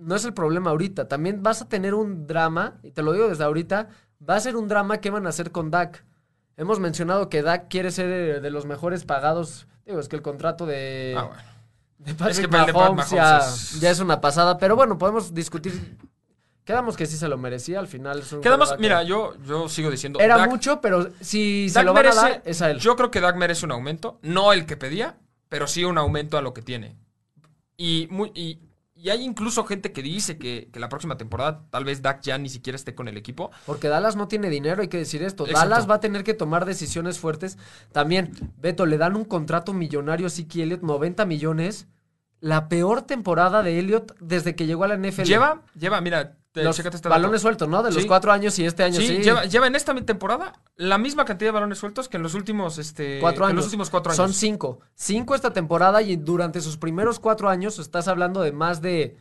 no es el problema ahorita. También vas a tener un drama, y te lo digo desde ahorita, va a ser un drama que van a hacer con Dak. Hemos mencionado que Dak quiere ser eh, de los mejores pagados. Digo, es que el contrato de, Ah, bueno. de Patrick Es que el de Pat Mahomes ya, Mahomes es- ya es una pasada. Pero bueno, podemos discutir. Quedamos que sí se lo merecía al final. Es un Quedamos, mira, que- yo, yo sigo diciendo. Era Dak- mucho, pero si se lo van merece- a dar, es a él. Yo creo que Dak merece un aumento. No el que pedía, pero sí un aumento a lo que tiene. Y, muy, y, y hay incluso gente que dice que, que la próxima temporada tal vez Dak ya ni siquiera esté con el equipo. Porque Dallas no tiene dinero, hay que decir esto. Exacto. Dallas va a tener que tomar decisiones fuertes. También, Beto, le dan un contrato millonario a Siki Elliott, 90 millones. La peor temporada de Elliott desde que llegó a la NFL. Lleva, lleva, mira, los este balones sueltos, ¿no? De los Sí. cuatro años y este año sí. Sí, Lleva, lleva en esta temporada la misma cantidad de balones sueltos que en los últimos, este, cuatro que en años. los últimos cuatro años. Son cinco. Cinco esta temporada y durante sus primeros cuatro años estás hablando de más de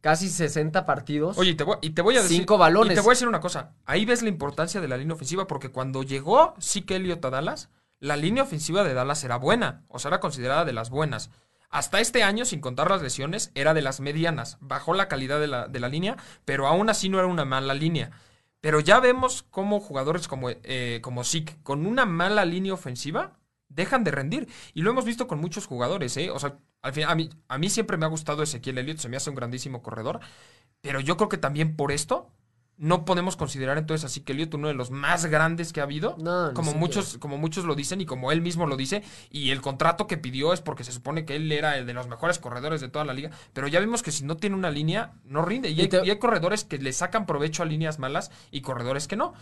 casi 60 partidos. Oye, y te voy, y te voy a decir. Cinco balones. Y te voy a decir una cosa. Ahí ves la importancia de la línea ofensiva, porque cuando llegó Zeke Elliott a Dallas, la línea ofensiva de Dallas era buena. O sea, era considerada de las buenas. Hasta este año, sin contar las lesiones, era de las medianas. Bajó la calidad de la, de la línea, pero aún así no era una mala línea. Pero ya vemos cómo jugadores como, eh, como con una mala línea ofensiva, dejan de rendir. Y lo hemos visto con muchos jugadores, ¿eh? O sea, al final, a mí, a mí siempre me ha gustado Ezequiel Elliott, se me hace un grandísimo corredor. Pero yo creo que también por esto no podemos considerar entonces así que Elliott uno de los más grandes que ha habido. No, como muchos, como muchos lo dicen y como él mismo lo dice. Y el contrato que pidió es porque se supone que él era el de los mejores corredores de toda la liga. Pero ya vimos que si no tiene una línea, no rinde. Y, Y hay, te- y hay corredores que le sacan provecho a líneas malas y corredores que no.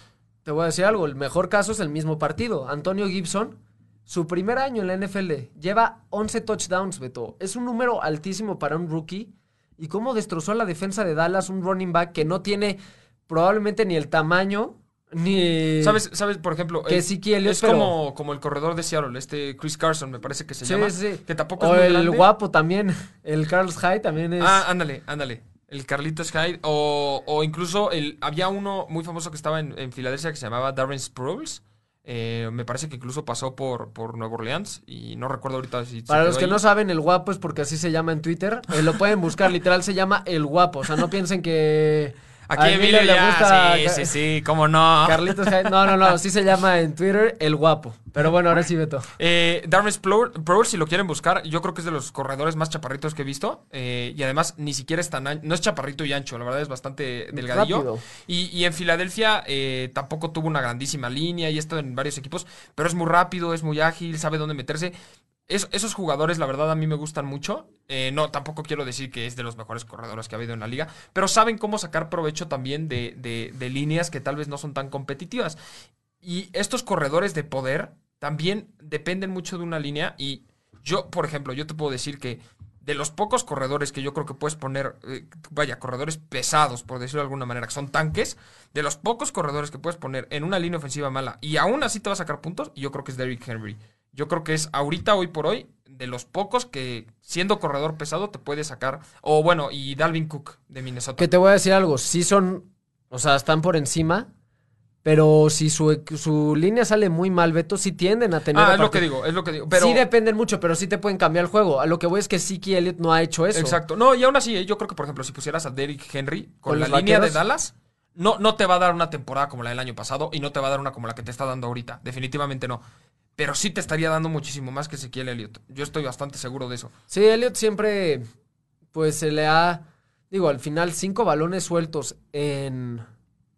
Te voy a decir algo, el mejor caso es el mismo partido. Antonio Gibson, su primer año en la NFL, lleva 11 touchdowns, Beto. Es un número altísimo para un rookie. Y cómo destrozó a la defensa de Dallas un running back que no tiene probablemente ni el tamaño, ni... ¿Sabes, sabes, por ejemplo, Que eh, Zeke Elliott, es pero- como, como el corredor de Seattle, este Chris Carson, me parece que se Sí, llama. sí. Que tampoco o es muy el grande. guapo también, el Carlos Hyde también es... Ah, ándale, ándale. El Carlitos Hyde. O, o incluso el, había uno muy famoso que estaba en, en Filadelfia que se llamaba Darren Sproles. Eh, me parece que incluso pasó por, por Nueva Orleans. Y no recuerdo ahorita si. Para los que ahí. no saben, el guapo es porque así se llama en Twitter. Eh, lo pueden buscar, literal se llama el guapo. O sea, no piensen que... Aquí a Emilio Emilio le ya, gusta sí, sí, sí, cómo no. Carlitos Hyde. No, no, no, sí se llama en Twitter el guapo. Pero bueno, ahora sí, Beto. Eh, Darren Sproles, si lo quieren buscar, yo creo que es de los corredores más chaparritos que he visto. eh, y además, ni siquiera es tan an- no es chaparrito y ancho, la verdad es bastante delgadillo. Y, y en Filadelfia eh, tampoco tuvo una grandísima línea y ha estado en varios equipos, pero es muy rápido, es muy ágil, sabe dónde meterse. Es- esos jugadores, la verdad, a mí me gustan mucho. Eh, no, tampoco quiero decir que es de los mejores corredores que ha habido en la liga, pero saben cómo sacar provecho también de, de- de líneas que tal vez no son tan competitivas. Y estos corredores de poder también dependen mucho de una línea. Y yo, por ejemplo, yo te puedo decir que de los pocos corredores que yo creo que puedes poner, eh, vaya, corredores pesados, por decirlo de alguna manera, que son tanques, de los pocos corredores que puedes poner en una línea ofensiva mala y aún así te va a sacar puntos, yo creo que es Derrick Henry. Yo creo que es ahorita, hoy por hoy, de los pocos que siendo corredor pesado te puede sacar. O bueno, y Dalvin Cook de Minnesota. Que te voy a decir algo, sí son, o sea, están por encima, pero si su, su línea sale muy mal, Beto, sí tienden a tener... Ah, es lo que digo, es lo que digo. Pero, Sí dependen mucho, pero sí te pueden cambiar el juego. A lo que voy es que Siki Elliott no ha hecho eso. Exacto. No, y aún así, eh, yo creo que, por ejemplo, si pusieras a Derrick Henry con, Con la línea de. Dallas, no, no te va a dar una temporada como la del año pasado y no te va a dar una como la que te está dando ahorita. Definitivamente no. Pero sí te estaría dando muchísimo más que Ezequiel Elliott. Yo estoy bastante seguro de eso. Sí, Elliott siempre, pues se le ha, digo, al final cinco balones sueltos en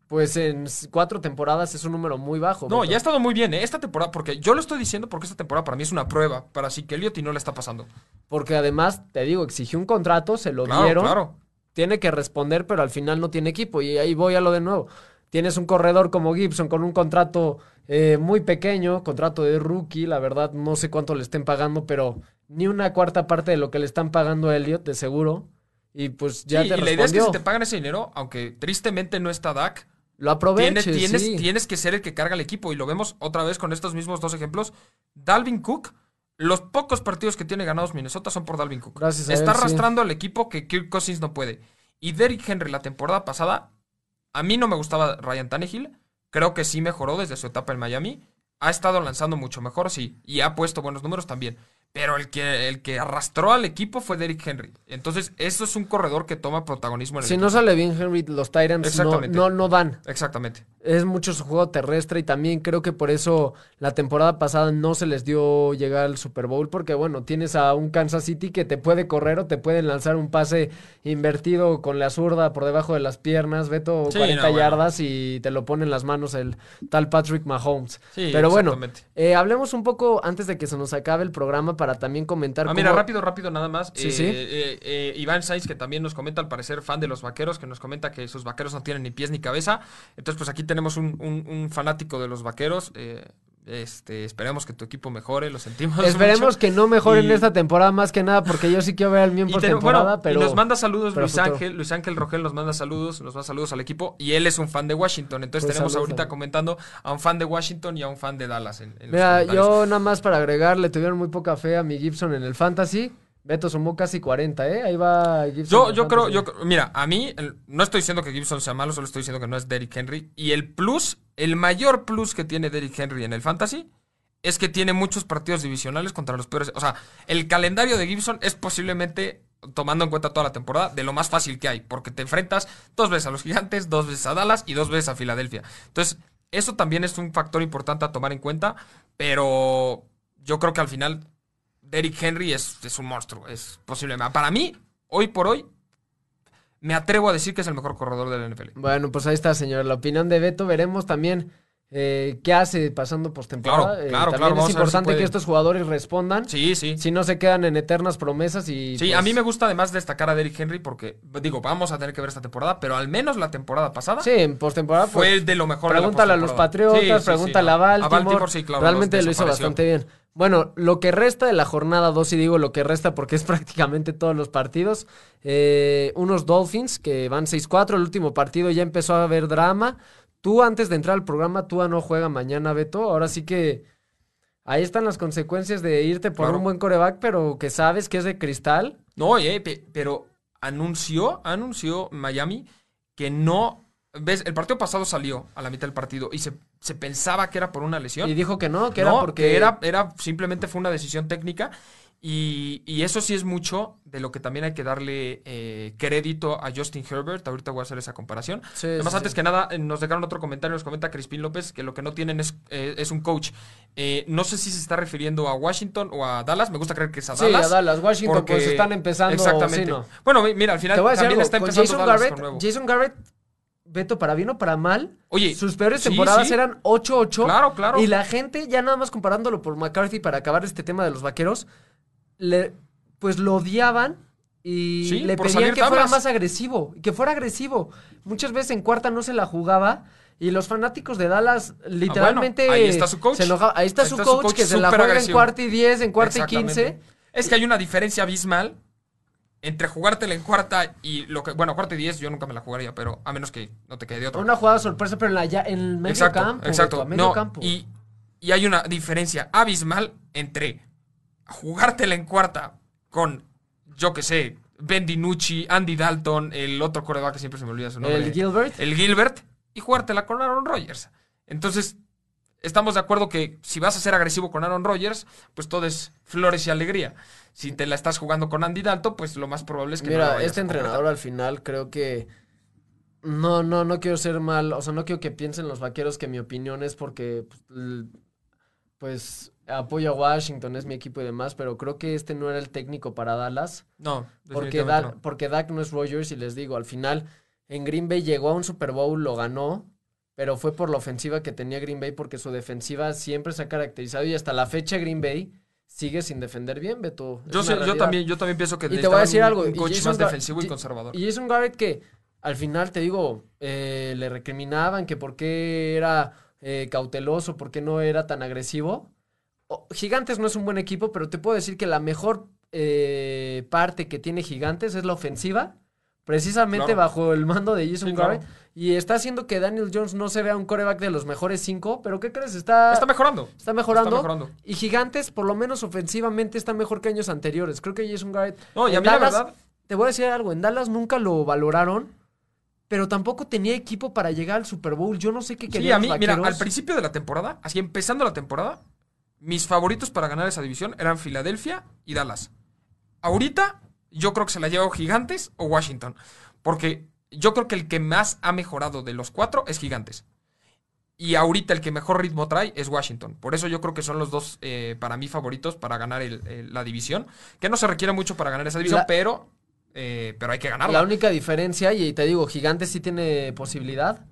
pues en cuatro temporadas es un número muy bajo. No, Beto. ya ha estado muy bien, ¿eh? Esta temporada, porque yo lo estoy diciendo porque esta temporada para mí es una prueba para si que Elliot y no le está pasando. Porque además, te digo, exigió un contrato, se lo Claro, dieron. claro. Tiene que responder, pero al final no tiene equipo. Y ahí voy a lo de nuevo. Tienes un corredor como Gibson con un contrato eh, muy pequeño, contrato de rookie. La verdad, no sé cuánto le estén pagando, pero ni una cuarta parte de lo que le están pagando a Elliot, de seguro. Y pues ya Sí, te y la idea es que respondió. si te pagan ese dinero, aunque tristemente no está Dak, Lo aproveches, tienes, tienes, sí. tienes que ser el que carga el equipo. Y lo vemos otra vez con estos mismos dos ejemplos. Dalvin Cook, los pocos partidos que tiene ganados Minnesota son por Dalvin Cook. Gracias a Está él, sí. arrastrando al equipo que Kirk Cousins no puede. Y Derrick Henry la temporada pasada, a mí no me gustaba Ryan Tannehill. Creo que sí mejoró desde su etapa en Miami. Ha estado lanzando mucho mejor, sí. Y ha puesto buenos números también. Pero el que, el que arrastró al equipo fue Derrick Henry. Entonces, eso es un corredor que toma protagonismo en el Si equipo. no sale bien Henry, los Tyrants no, no, no dan. Exactamente. Es mucho su juego terrestre y también creo que por eso la temporada pasada no se les dio llegar al Super Bowl porque bueno, tienes a un Kansas City que te puede correr o te pueden lanzar un pase invertido con la zurda por debajo de las piernas, Beto Sí, 40 no, bueno. yardas y te lo pone en las manos el tal Patrick Mahomes. Sí, Pero bueno, eh, hablemos un poco antes de que se nos acabe el programa para también comentar Ah, mira, cómo- rápido, rápido, nada más. Sí, Eh, sí. eh, eh, Iván Sainz, que también nos comenta, al parecer, fan de los vaqueros, que nos comenta que sus vaqueros no tienen ni pies ni cabeza. Entonces, pues aquí tenemos un, un- un fanático de los vaqueros. eh, este, esperemos que tu equipo mejore, lo sentimos. Esperemos mucho. que no mejoren Y- esta temporada más que nada porque yo sí quiero ver al bien por temporada, bueno, y pero nos manda saludos pero Luis futuro. Ángel, Luis Ángel Rogel nos manda saludos, nos manda saludos al equipo y él es un fan de Washington, entonces Pues tenemos saludos, ahorita comentando a un fan de Washington y a un fan de Dallas en, en Mira, yo nada más para agregar, le tuvieron muy poca fe a mi Gibson en el Fantasy. Beto sumó casi 40, ¿eh? Ahí va Gibson. Yo, yo creo, yo, mira, a mí, no estoy diciendo que Gibson sea malo, solo estoy diciendo que no es Derrick Henry. Y el plus, el mayor plus que tiene Derrick Henry en el fantasy es que tiene muchos partidos divisionales contra los peores. O sea, el calendario de Gibson es posiblemente, tomando en cuenta toda la temporada, de lo más fácil que hay. Porque te enfrentas dos veces a los gigantes, dos veces a Dallas y dos veces a Filadelfia. Entonces, eso también es un factor importante a tomar en cuenta. Pero yo creo que al final Derrick Henry es, es un monstruo. Es posible. Para mí, hoy por hoy, me atrevo a decir que es el mejor corredor del NFL. Bueno, pues ahí está, señor. La opinión de Beto. Veremos también eh, qué hace pasando postemporada. Claro, Eh, claro, también claro, es si importante que estos jugadores respondan. Sí, sí. Si no se quedan en eternas promesas y. Sí, pues, a mí me gusta además destacar a Derrick Henry porque, digo, vamos a tener que ver esta temporada, pero al menos la temporada pasada Sí, en postemporada. fue pues, de lo mejor. de la Pregúntale a los. Patriotas, Sí, sí, sí, pregúntale no. a Baltimore. A Baltimore, sí, claro. Realmente lo hizo bastante bien. Bueno, lo que resta de la jornada 2, y digo lo que resta porque es prácticamente todos los partidos, eh, unos Dolphins que van 6-4, el último partido ya empezó a haber drama. Tú antes de entrar al programa, tú no juega mañana, Beto. Ahora sí que ahí están las consecuencias de irte por Claro. un buen coreback, pero que sabes que es de cristal. No, eh, pe- pero anunció, anunció Miami que no. ¿Ves? El partido pasado salió a la mitad del partido y se, se pensaba que era por una lesión. Y dijo que no, que No, era porque que era, era simplemente fue una decisión técnica. Y, y eso sí es mucho de lo que también hay que darle eh, crédito a Justin Herbert. Ahorita voy a hacer esa comparación. Sí, Además, sí, antes sí. que nada, eh, nos dejaron otro comentario, nos comenta Crispín López, que lo que no tienen es, eh, es un coach. Eh, no sé si se está refiriendo a Washington o a Dallas. Me gusta creer que es a Sí, Dallas. a Dallas. Washington, porque- pues están empezando. Exactamente. sí, no. Bueno, mi- mira, al final también algo, está empezando Jason Dallas Garrett, nuevo. Jason Garrett, Beto, para bien o para mal, Oye, sus peores sí, temporadas sí. eran 8-8. Claro, claro. Y la gente, ya nada más comparándolo por McCarthy para acabar este tema de los vaqueros, le, pues lo odiaban y Sí, le pedían que fuera más agresivo, que fuera agresivo. Muchas veces en cuarta no se la jugaba. Y los fanáticos de Dallas literalmente Ah, ahí está su coach. se enojaba. Ahí está Ahí su está su coach, que se la juega en cuarta y 10, en cuarta y Exactamente. 15. Es que hay una diferencia abismal entre jugártela en cuarta y lo que. Bueno, cuarta y diez yo nunca me la jugaría, pero a menos que no te quede de otra. Una jugada sorpresa, pero en, la, ya, en el medio exacto, campo. exacto. A medio No, campo. Y, y hay una diferencia abismal entre jugártela en cuarta con, yo que sé, Ben DiNucci, Andy Dalton, el otro coreback que siempre se me olvida su nombre. el Gilbert. el Gilbert y jugártela con Aaron Rodgers. Entonces, estamos de acuerdo que si vas a ser agresivo con Aaron Rodgers, pues todo es flores y alegría. Si te la estás jugando con Andy Dalton, pues lo más probable es que Mira, este entrenador al final creo que no, no, no quiero ser mal, o sea, no quiero que piensen los vaqueros que mi opinión es porque pues, pues apoyo a Washington, es mi equipo y demás, pero creo que este no era el técnico para Dallas, No, porque, Da- no. porque Dak no es Rogers y les digo, al final en Green Bay llegó a un Super Bowl, lo ganó, pero fue por la ofensiva que tenía Green Bay, porque su defensiva siempre se ha caracterizado y hasta la fecha Green Bay sigue sin defender bien, Beto. Es Yo, sé- también, yo también pienso que Y te voy a decir algo, un y coach más Gar- defensivo y conservador. Y Jason Garrett que al final, te digo, eh, le recriminaban que por qué era eh, cauteloso, por qué no era tan agresivo. Gigantes no es un buen equipo, pero te puedo decir que la mejor eh, parte que tiene Gigantes es la ofensiva, precisamente Claro. bajo el mando de Jason Sí, claro. Garrett. Y está haciendo que Daniel Jones no se vea un coreback de los mejores cinco, pero ¿qué crees? Está, Está mejorando. está mejorando. Está mejorando. Y Gigantes, por lo menos ofensivamente, está mejor que años anteriores. Creo que Jason Garrett. No, y a mí la verdad, Te voy a decir algo. En Dallas nunca lo valoraron, pero tampoco tenía equipo para llegar al Super Bowl. Yo no sé qué Sí, querían a mí, los mira, al principio de la temporada, así empezando la temporada, mis favoritos para ganar esa división eran Filadelfia y Dallas. Ahorita, yo creo que se la lleva o Gigantes o Washington. Porque yo creo que el que más ha mejorado de los cuatro es Gigantes. Y ahorita el que mejor ritmo trae es Washington. Por eso yo creo que son los dos, eh, para mí, favoritos para ganar el- el- la división. Que no se requiere mucho para ganar esa división, La- pero, eh, pero hay que ganarla. La única diferencia, y te digo, Gigantes sí tiene posibilidad,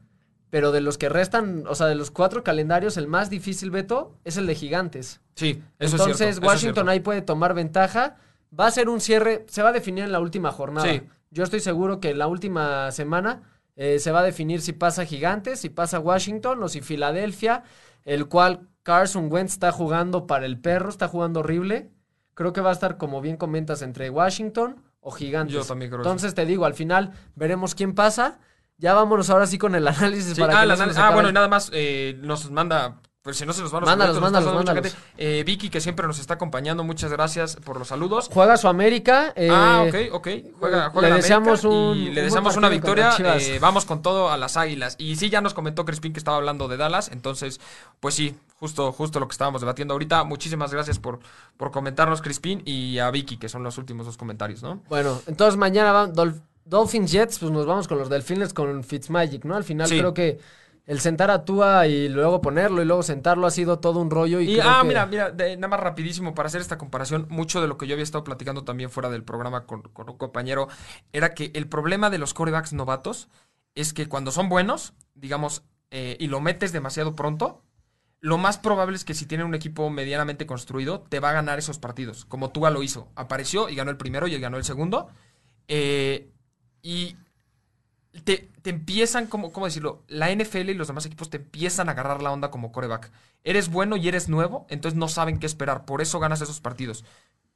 pero de los que restan, o sea, de los cuatro calendarios, el más difícil, Beto, es el de Gigantes. Sí, eso Entonces, es cierto. eso es Washington ahí puede tomar ventaja. Va a ser un cierre, se va a definir en la última jornada. Sí. Yo estoy seguro que en la última semana eh, se va a definir si pasa Gigantes, si pasa Washington o si Filadelfia, el cual Carson Wentz está jugando para el perro, está jugando horrible. Creo que va a estar, como bien comentas, entre Washington o Gigantes. Yo también creo. Entonces te digo, al final veremos quién pasa. Ya vámonos ahora sí con el análisis Sí, para ah, que la no se nos ah, acabe bueno, y nada más eh, nos manda, pues si no se nos van los Mándalos, está mándalos, mándalos. Eh, Vicky, que siempre nos está acompañando, muchas gracias por los saludos. Juega su América. eh, ah, ok, ok. Juega, le juega en deseamos América un- y le deseamos una victoria. Eh, vamos con todo a las águilas. Y sí, ya nos comentó Crispín que estaba hablando de Dallas. Entonces, pues sí, justo, justo lo que estábamos debatiendo ahorita. Muchísimas gracias por, por comentarnos, Crispín, y a Vicky, que son los últimos dos comentarios, ¿no? Bueno, entonces mañana van Dolph- Dolphins Jets, pues nos vamos con los Delfines con Fitzmagic, ¿no? Al final Sí. creo que el sentar a Tua y luego ponerlo y luego sentarlo ha sido todo un rollo. Y, Y, creo ah, que- mira, mira, de- nada más rapidísimo para hacer esta comparación, mucho de lo que yo había estado platicando también fuera del programa con, con un compañero, era que el problema de los corebacks novatos es que cuando son buenos, digamos, eh, y lo metes demasiado pronto, lo más probable es que si tienen un equipo medianamente construido, te va a ganar esos partidos, como Tua lo hizo. Apareció y ganó el primero y ganó el segundo. eh, y te, te empiezan, como, ¿cómo decirlo? La NFL y los demás equipos te empiezan a agarrar la onda como coreback. Eres bueno y eres nuevo, entonces no saben qué esperar. Por eso ganas esos partidos.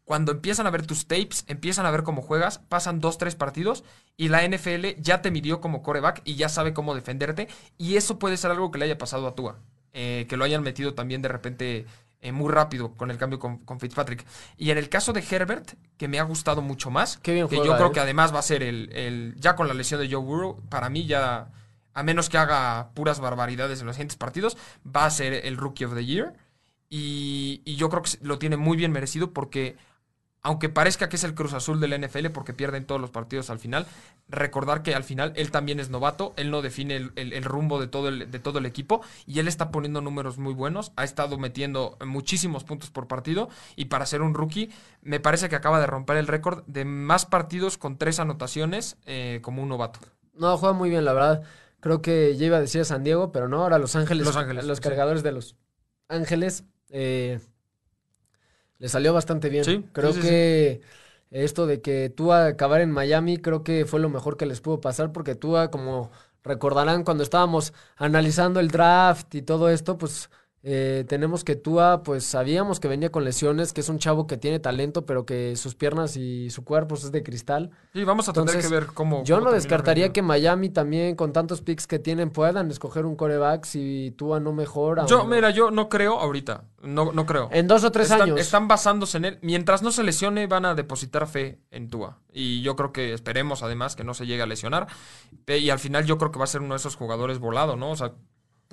Cuando empiezan a ver tus tapes, empiezan a ver cómo juegas, pasan dos, tres partidos y la NFL ya te midió como coreback y ya sabe cómo defenderte. Y eso puede ser algo que le haya pasado a Tua. eh, que lo hayan metido también de repente eh, muy rápido con el cambio con, con Fitzpatrick. Y en el caso de Herbert, que me ha gustado mucho más, Qué bien que yo creo él. que además va a ser el, el- ya con la lesión de Joe Burrow, para mí ya, a menos que haga puras barbaridades en los siguientes partidos, va a ser el Rookie of the Year. Y, y yo creo que lo tiene muy bien merecido porque, aunque parezca que es el Cruz Azul del NFL porque pierden todos los partidos al final, recordar que al final él también es novato, él no define el, el- el rumbo de todo el, de todo el equipo y él está poniendo números muy buenos, ha estado metiendo muchísimos puntos por partido y para ser un rookie me parece que acaba de romper el récord de más partidos con tres anotaciones eh, como un novato. No, juega muy bien, la verdad. Creo que ya iba a decir a San Diego, pero no, ahora Los Ángeles. Los Ángeles, Los sí. cargadores de Los Ángeles. eh, le salió bastante bien. Sí, creo sí, sí, que esto de que Tua acabar en Miami, creo que fue lo mejor que les pudo pasar, porque Tua, como recordarán cuando estábamos analizando el draft y todo esto, pues eh, tenemos que Tua, pues sabíamos que venía con lesiones, que es un chavo que tiene talento, pero que sus piernas y su cuerpo es de cristal. Sí, vamos a tener Entonces, que ver cómo... Yo cómo no descartaría que Miami también, con tantos picks que tienen, puedan escoger un coreback si Tua no mejora. Yo, o mira, yo no creo ahorita, no, no creo. En dos o tres están, años. Están basándose en él. Mientras no se lesione, van a depositar fe en Tua. Y yo creo que esperemos, además, que no se llegue a lesionar. Y al final yo creo que va a ser uno de esos jugadores volado, ¿no? O sea,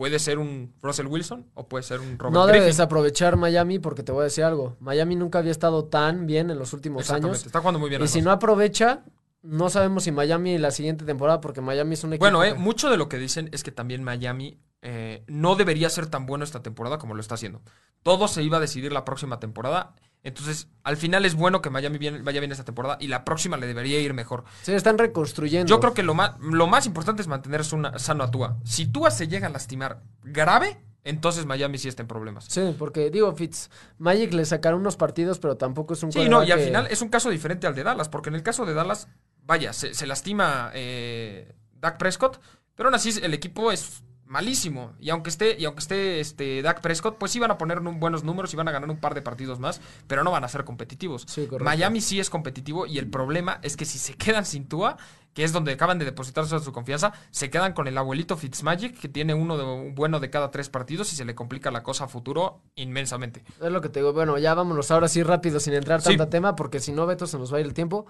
puede ser un Russell Wilson o puede ser un Robert no debe Griffin. desaprovechar Miami porque te voy a decir algo. Miami nunca había estado tan bien en los últimos años. Está jugando muy bien. Y si no aprovecha, no sabemos si Miami la siguiente temporada, porque Miami es un equipo. Bueno, eh, que- mucho de lo que dicen es que también Miami eh, no debería ser tan bueno esta temporada como lo está haciendo. Todo se iba a decidir la próxima temporada. Entonces, al final es bueno que Miami bien- vaya bien esta temporada y la próxima le debería ir mejor. Sí, están reconstruyendo. Yo creo que lo más, lo más importante es mantener una- sano a Tua. Si Tua se llega a lastimar grave, entonces Miami sí está en problemas. Sí, porque digo, Fitz, Magic le sacaron unos partidos, pero tampoco es un Sí, no, y al que- final es un caso diferente al de Dallas, porque en el caso de Dallas, vaya, se, se lastima eh, Dak Prescott, pero aún así el equipo es malísimo. Y aunque esté, y aunque esté este, Dak Prescott, pues sí van a poner un- buenos números y van a ganar un par de partidos más, pero no van a ser competitivos. Sí. Miami sí es competitivo y el problema es que si se quedan sin Tua, que es donde acaban de depositar toda su confianza, se quedan con el abuelito Fitzmagic, que tiene uno de, un bueno de cada tres partidos y se le complica la cosa a futuro inmensamente. Es lo que te digo. Bueno, ya vámonos ahora sí rápido sin entrar Sí. tanto tema, porque si no, Beto, se nos va a ir el tiempo.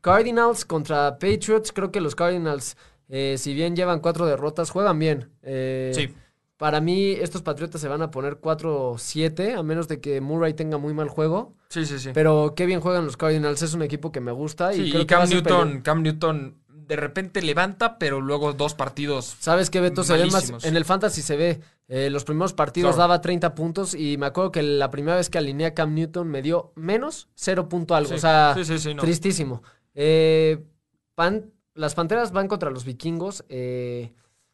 Cardinals contra Patriots. Creo que los Cardinals, eh, si bien llevan cuatro derrotas, juegan bien. Eh, Sí. Para mí, estos Patriotas se van a poner 4-7, a menos de que Murray tenga muy mal juego. Sí, sí, sí. Pero qué bien juegan los Cardinals. Es un equipo que me gusta. Sí, y y, creo a Cam Newton, Cam Newton de repente levanta, pero luego dos partidos. ¿Sabes qué, Beto? Se ve más. Malísimos. En el Fantasy se ve. eh, los primeros partidos Claro. daba 30 puntos y me acuerdo que la primera vez que alineé a Cam Newton me dio menos 0 punto algo. Sí, o sea, sí, sí, sí, no. tristísimo. Eh, Pan- las Panteras van contra los Vikingos. eh,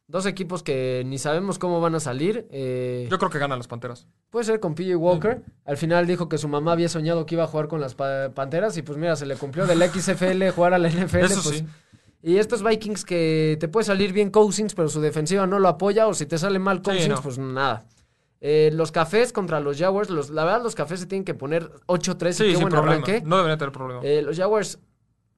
dos equipos que ni sabemos cómo van a salir. eh, Yo creo que ganan las Panteras. puede ser con PJ Walker. Al final dijo que su mamá había soñado que iba a jugar con las pa- Panteras y pues mira, se le cumplió del XFL jugar a la NFL. Eso pues, sí. y estos Vikings que te puede salir bien Cousins, pero su defensiva no lo apoya, o si te sale mal Cousins, no. pues nada. Eh, los cafés contra los Jaguars, los, la verdad los cafés se tienen que poner 8-3 Sí, y qué buen problema. arranque. No debería tener problema. Eh, los Jaguars,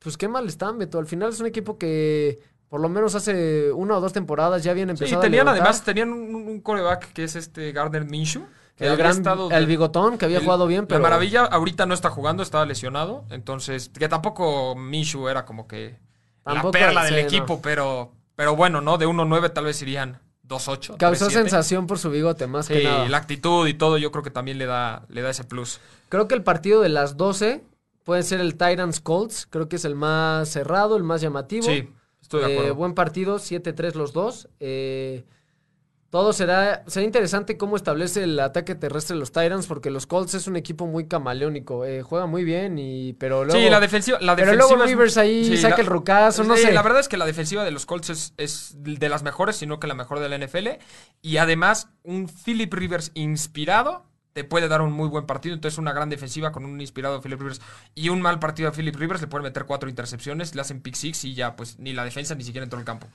pues qué mal están, Beto. Al final es un equipo que por lo menos hace una o dos temporadas ya habían sí, empezado tenían a levantar. además, tenían un, un coreback que es este Gardner Minshew. Que el gran, estado el bigotón que había el- jugado bien, pero La maravilla ahorita no está jugando, estaba lesionado. Entonces, que tampoco Minshew era como que Tampoco, la perla del sí, equipo, no. pero, pero bueno, ¿no? De 1-9 tal vez irían 2-8. causó 3-7. sensación por su bigote, más Sí, que nada. la actitud y todo, yo creo que también le da, le da ese plus. Creo que el partido de las 12 puede ser el Titans Colts. Creo que es el más cerrado, el más llamativo. Sí, estoy de Eh, acuerdo. buen partido, 7-3 los dos. Eh, todo será, será interesante cómo establece el ataque terrestre de los Titans, porque los Colts es un equipo muy camaleónico. eh, juega muy bien, y, pero luego. sí, la defensiva. La pero defensiva luego es- Rivers ahí sí, saca la- el rucazo, no Sí, sé. La verdad es que la defensiva de los Colts es, es de las mejores, sino que la mejor de la NFL. Y además, un Philip Rivers inspirado te puede dar un muy buen partido. Entonces, una gran defensiva con un inspirado Philip Rivers y un mal partido a Philip Rivers le pueden meter cuatro intercepciones, le hacen pick six y ya, pues ni la defensa ni siquiera entró al campo.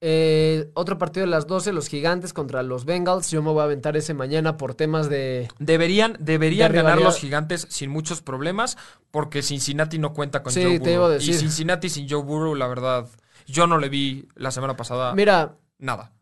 Eh, otro partido de las 12, los Gigantes contra los Bengals. Yo me voy a aventar ese mañana por temas de. Deberían, deberían De ganar los gigantes sin muchos problemas, porque Cincinnati no cuenta con Sí, Joe te Burrow. iba a Y decir. Cincinnati sin Joe Burrow, la verdad, yo no le vi la semana pasada Mira, nada.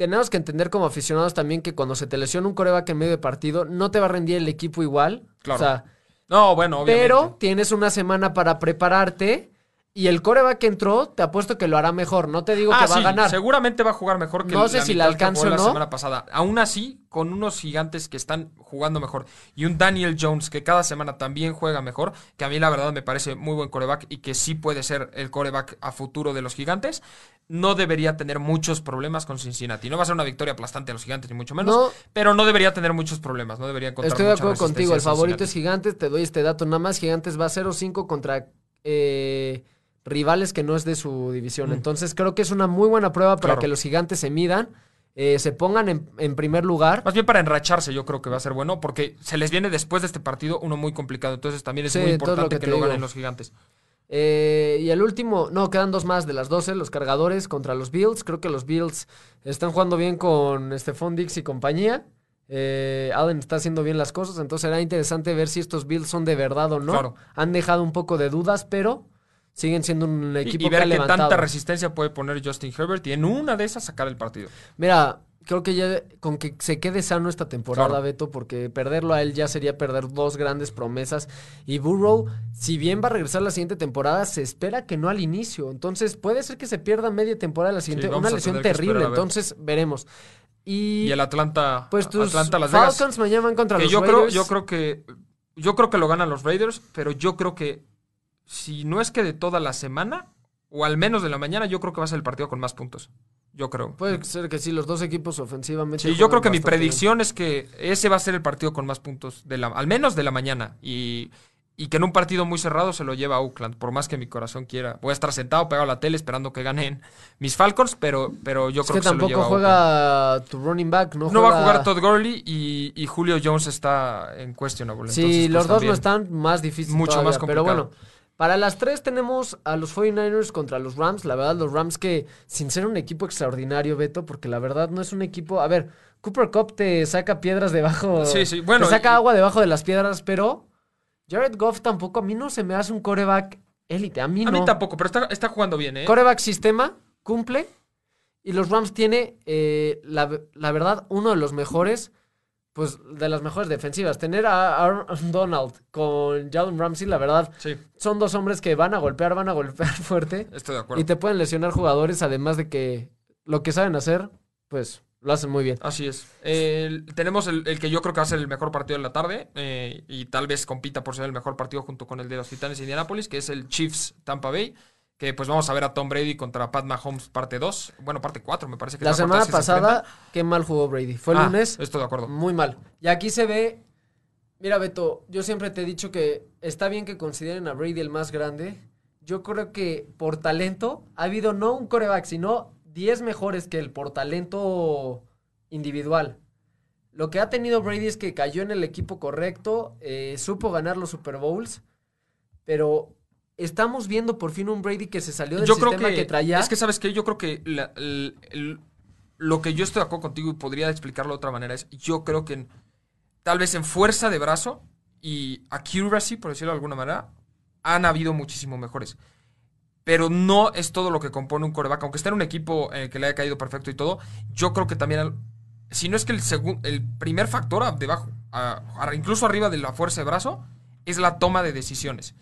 Tenemos que entender como aficionados también que cuando se te lesiona un coreback en medio de partido, no te va a rendir el equipo igual. Claro. O sea, No, bueno, obviamente. pero tienes una semana para prepararte. Y el coreback que entró, te apuesto que lo hará mejor. No te digo Ah, que va sí, a ganar. seguramente va a jugar mejor que No sé la si alcance jugó o la no. semana pasada. Aún así, con unos gigantes que están jugando mejor y un Daniel Jones que cada semana también juega mejor, que a mí la verdad me parece muy buen coreback y que sí puede ser el coreback a futuro de los gigantes, no debería tener muchos problemas con Cincinnati. No va a ser una victoria aplastante a los gigantes, ni mucho menos, No. pero no debería tener muchos problemas, no debería encontrar Estoy de acuerdo contigo. El favorito es. Gigantes. Te doy este dato nada más. Gigantes va 0-5 contra eh, rivales que no es de su división. Mm. Entonces creo que es una muy buena prueba para Claro. que los Gigantes se midan, eh, se pongan en, en primer lugar. Más bien para enracharse, yo creo que va a ser bueno, porque se les viene después de este partido uno muy complicado. Entonces también es Sí, muy entonces lo importante que que, lo ganen los gigantes. Eh, y el último, no, quedan dos más de las 12, los cargadores contra los Bills. Creo que los Bills están jugando bien con Stephon Dix y compañía. Eh, Allen está haciendo bien las cosas, entonces será interesante ver si estos Bills son de verdad o no. Claro. Han dejado un poco de dudas, pero siguen siendo un Y- equipo y, que ha ver qué levantado. tanta resistencia puede poner Justin Herbert y en una de esas sacar el partido. Mira, creo que ya con que se quede sano esta temporada, Claro. Beto, porque perderlo a él ya sería perder dos grandes promesas. Y Burrow, si bien va a regresar la siguiente temporada, se espera que no al inicio. Entonces puede ser que se pierda media temporada la siguiente. vamos una lesión que terrible. Entonces veremos. Y, Y el Atlanta, pues tus Atlanta Las Vegas. Falcons mañana van contra que los yo creo, Raiders. yo creo que yo creo que lo ganan los Raiders, pero yo creo que si no es que de toda la semana o al menos de la mañana, yo creo que va a ser el partido con más puntos. yo creo. Puede ser que sí, los dos equipos ofensivamente. Sí, yo creo que mi bien. predicción es que ese va a ser el partido con más puntos, de la, al menos de la mañana. Y, y que en un partido muy cerrado se lo lleva a Oakland, por más que mi corazón quiera. Voy a estar sentado pegado a la tele esperando que ganen mis Falcons, pero, pero yo Es creo que que, se lo tampoco lleva a juega tu running back, ¿no? No va a jugar Todd Gurley y, y Julio Jones está en questionable. Sí, entonces, pues, los dos no están más difíciles. Mucho todavía, más Pero complicado. bueno, para las tres tenemos a los 49ers contra los Rams. La verdad, los Rams que, sin ser un equipo extraordinario, Beto, porque la verdad no es un equipo. A ver, Cooper Cup te saca piedras debajo. Sí, sí, bueno, Te saca y- agua debajo de las piedras, pero Jared Goff tampoco. A mí no se me hace un coreback élite. A mí A no. mí tampoco, pero está, está jugando bien, ¿eh? Coreback sistema, cumple. Y los Rams tiene, eh, la, la verdad, uno de los mejores, pues de las mejores defensivas. Tener a Aaron Donald con Jalen Ramsey, la verdad, Sí, son dos hombres que van a golpear, van a golpear fuerte. estoy de acuerdo. Y te pueden lesionar jugadores, además de que lo que saben hacer, pues lo hacen muy bien. Así es. Tenemos el, el que yo creo que va a ser el mejor partido de la tarde eh, y tal vez compita por ser el mejor partido junto con el de los Titanes de Indianapolis, que es el Chiefs Tampa Bay. Que pues vamos a ver a Tom Brady contra Pat Mahomes parte 2. Bueno, parte 4 me parece que La es cuarta semana se pasada, qué mal jugó Brady. Fue el Ah, lunes, Estoy de acuerdo. Muy mal. Y aquí se ve. Mira, Beto, yo siempre te he dicho que está bien que consideren a Brady el más grande. Yo creo que por talento ha habido no un coreback, sino 10 mejores que él por talento individual. Lo que ha tenido Brady es que cayó en el equipo correcto, eh, supo ganar los Super Bowls, pero estamos viendo por fin un Brady que se salió del yo creo sistema que, que, traía. Es que, ¿sabes qué? Yo creo que la- el- el- lo que yo estoy de acuerdo contigo y podría explicarlo de otra manera es, yo creo que en- tal vez en fuerza de brazo y accuracy, por decirlo de alguna manera, han habido muchísimo mejores. Pero no es todo lo que compone un coreback. Aunque esté en un equipo eh, que le haya caído perfecto y todo, yo creo que también, si no es que el, segun- el primer factor debajo, a- a- incluso arriba de la fuerza de brazo, es la toma de decisiones.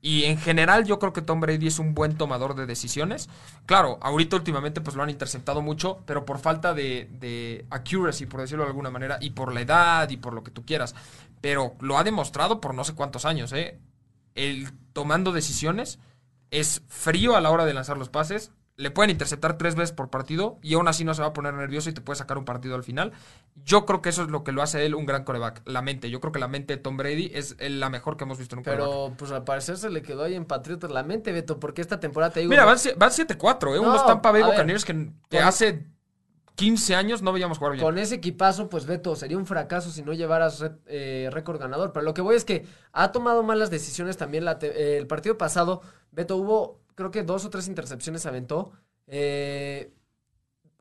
Y en general yo creo que Tom Brady es un buen tomador de decisiones. Claro, ahorita últimamente pues lo han interceptado mucho, pero por falta de, de accuracy, por decirlo de alguna manera, y por la edad y por lo que tú quieras. Pero lo ha demostrado por no sé cuántos años, ¿eh? El tomando decisiones es frío a la hora de lanzar los pases. Le pueden interceptar tres veces por partido y aún así no se va a poner nervioso y te puede sacar un partido al final. Yo creo que eso es lo que lo hace él un gran coreback. La mente. Yo creo que la mente de Tom Brady es la mejor que hemos visto en un coreback. Pero pues al parecer se le quedó ahí en Patriotas la mente, Beto, porque esta temporada te digo. Mira, van, van 7-4, ¿eh? No, Unos Tampa Bay Buccaneers que, que con- hace 15 años no veíamos jugar bien. Con ese equipazo, pues Beto, sería un fracaso si no llevaras eh, récord ganador. Pero lo que voy es que ha tomado malas decisiones también. La eh, el partido pasado, Beto, hubo, creo que dos o tres intercepciones aventó. Eh,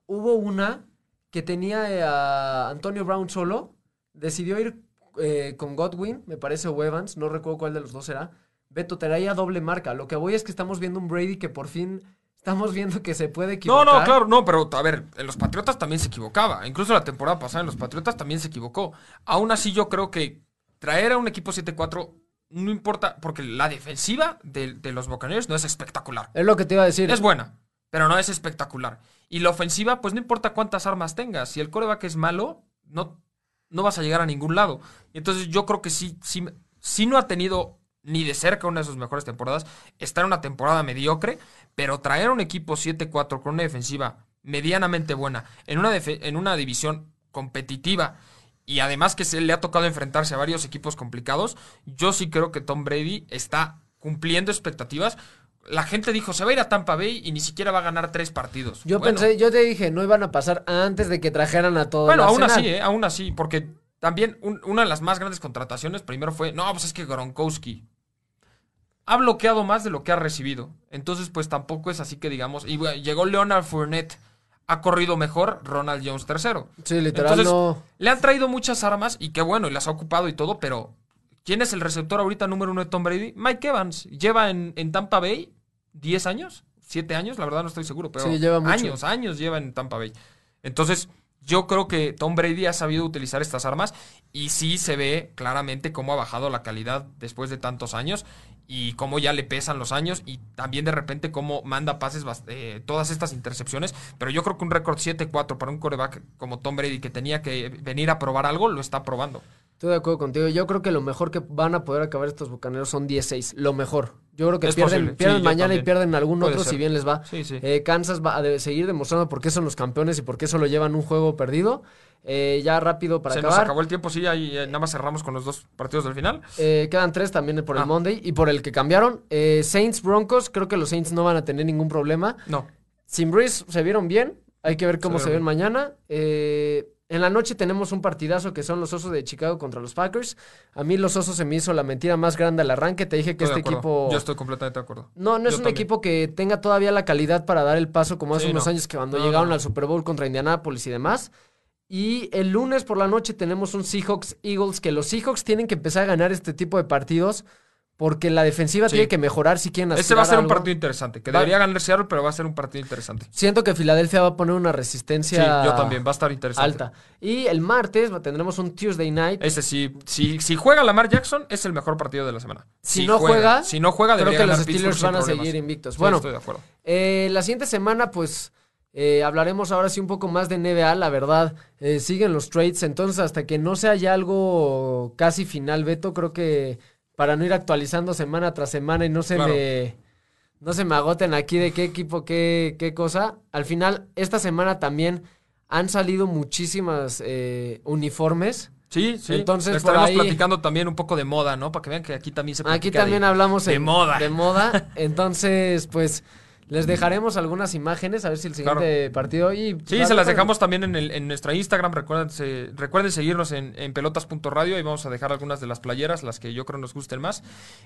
hubo una que tenía eh, a Antonio Brown solo. Decidió ir eh, con Godwin, me parece, o Evans, no recuerdo cuál de los dos era. Beto, traía doble marca. Lo que voy es que estamos viendo un Brady que por fin estamos viendo que se puede No, equivocar. no, claro, no, pero a ver, en los Patriotas también se equivocaba. Incluso la temporada pasada en los Patriotas también se equivocó. Aún así, yo creo que traer a un equipo 7-4 no importa, porque la defensiva de, de los Buccaneers no es espectacular. Es lo que te iba a decir. Es buena, pero no es espectacular. Y la ofensiva, pues no importa cuántas armas tengas. Si el coreback es malo, no, no vas a llegar a ningún lado. Entonces yo creo que sí, sí, sí no ha tenido ni de cerca una de sus mejores temporadas. Está en una temporada mediocre, pero traer un equipo 7-4 con una defensiva medianamente buena en una, en una división competitiva y además que se le ha tocado enfrentarse a varios equipos complicados, yo sí creo que Tom Brady está cumpliendo expectativas. La gente dijo, se va a ir a Tampa Bay y ni siquiera va a ganar tres partidos. Yo Bueno, pensé, yo te dije, no iban a pasar antes de que trajeran a todos. Bueno, aún así, ¿eh? Aún así, porque también un- una de las más grandes contrataciones primero fue, no, pues es que Gronkowski ha bloqueado más de lo que ha recibido. Entonces, pues tampoco es así que digamos, y bueno, llegó Leonard Fournette, ha corrido mejor Ronald Jones tercero. Sí, literal Entonces, no. Le han traído muchas armas y qué bueno, y las ha ocupado y todo, pero ¿quién es el receptor ahorita número uno de Tom Brady? Mike Evans. Lleva en, en Tampa Bay 10 años, 7 años, la verdad no estoy seguro, pero Sí, lleva mucho. años, años lleva en Tampa Bay. Entonces, yo creo que Tom Brady ha sabido utilizar estas armas y sí se ve claramente cómo ha bajado la calidad después de tantos años y cómo ya le pesan los años y también de repente cómo manda pases eh, todas estas intercepciones. Pero yo creo que un récord 7-4 para un coreback como Tom Brady que tenía que venir a probar algo, lo está probando. Estoy de acuerdo contigo. Yo creo que lo mejor que van a poder acabar estos bucaneros son 10-6. Lo mejor. Yo creo que Es pierden, pierden Sí, mañana y pierden algún Puede otro ser. si bien les va. Sí, sí. Eh, Kansas va a seguir demostrando por qué son los campeones y por qué solo llevan un juego perdido. Eh, ya rápido para Se nos acabar. acabó el tiempo, sí, ahí eh, nada más cerramos con los dos partidos del final. Eh, quedan tres también por el Ah. Monday y por el que cambiaron. Saints Broncos, creo que los Saints no van a tener ningún problema. No. Sin Breeze se vieron bien. Hay que ver cómo Se se, ven mañana. En la noche tenemos un partidazo que son los Osos de Chicago contra los Packers. A mí los Osos se me hizo la mentira más grande al arranque. Te dije que Estoy este equipo... Yo estoy completamente de acuerdo. No, no es Yo un también. equipo que tenga todavía la calidad para dar el paso como hace Sí, unos no. años que cuando No, llegaron no, al Super Bowl contra Indianapolis y demás. Y el lunes por la noche tenemos un Seahawks Eagles que los Seahawks tienen que empezar a ganar este tipo de partidos porque la defensiva Sí. tiene que mejorar si quieren Este va a ser un partido interesante, que Va- debería ganar Seattle, pero va a ser un partido interesante. Siento que Filadelfia va a poner una Sí, resistencia yo también, va a estar interesante. alta. Y el martes tendremos un Tuesday night. Ese sí, si, si juega Lamar Jackson, es el mejor partido de la semana. Si no juega, si no juega, Creo que los ganar Steelers van a seguir invictos. Sí, bueno, estoy de acuerdo. Eh, la siguiente semana, pues, eh, hablaremos ahora sí un poco más de NBA, la verdad. eh, siguen los trades, entonces hasta que no sea ya algo casi final, Beto, creo que para no ir actualizando semana tras semana y no se Claro. me... No se me agoten aquí de qué equipo, qué, qué cosa. Al final, esta semana también han salido muchísimas eh, uniformes. Sí, sí. Entonces, estaremos ahí- platicando también un poco de moda, ¿no? Para que vean que aquí también se Aquí platica también de- hablamos de en- moda. De moda. Entonces, pues, les dejaremos algunas imágenes a ver si el siguiente partido. Y Sí, se las dejamos también en, el- en nuestra Instagram. Recuerden, recuerden seguirnos en, en pelotas.radio. Ahí vamos a dejar algunas de las playeras, las que yo creo nos gusten más,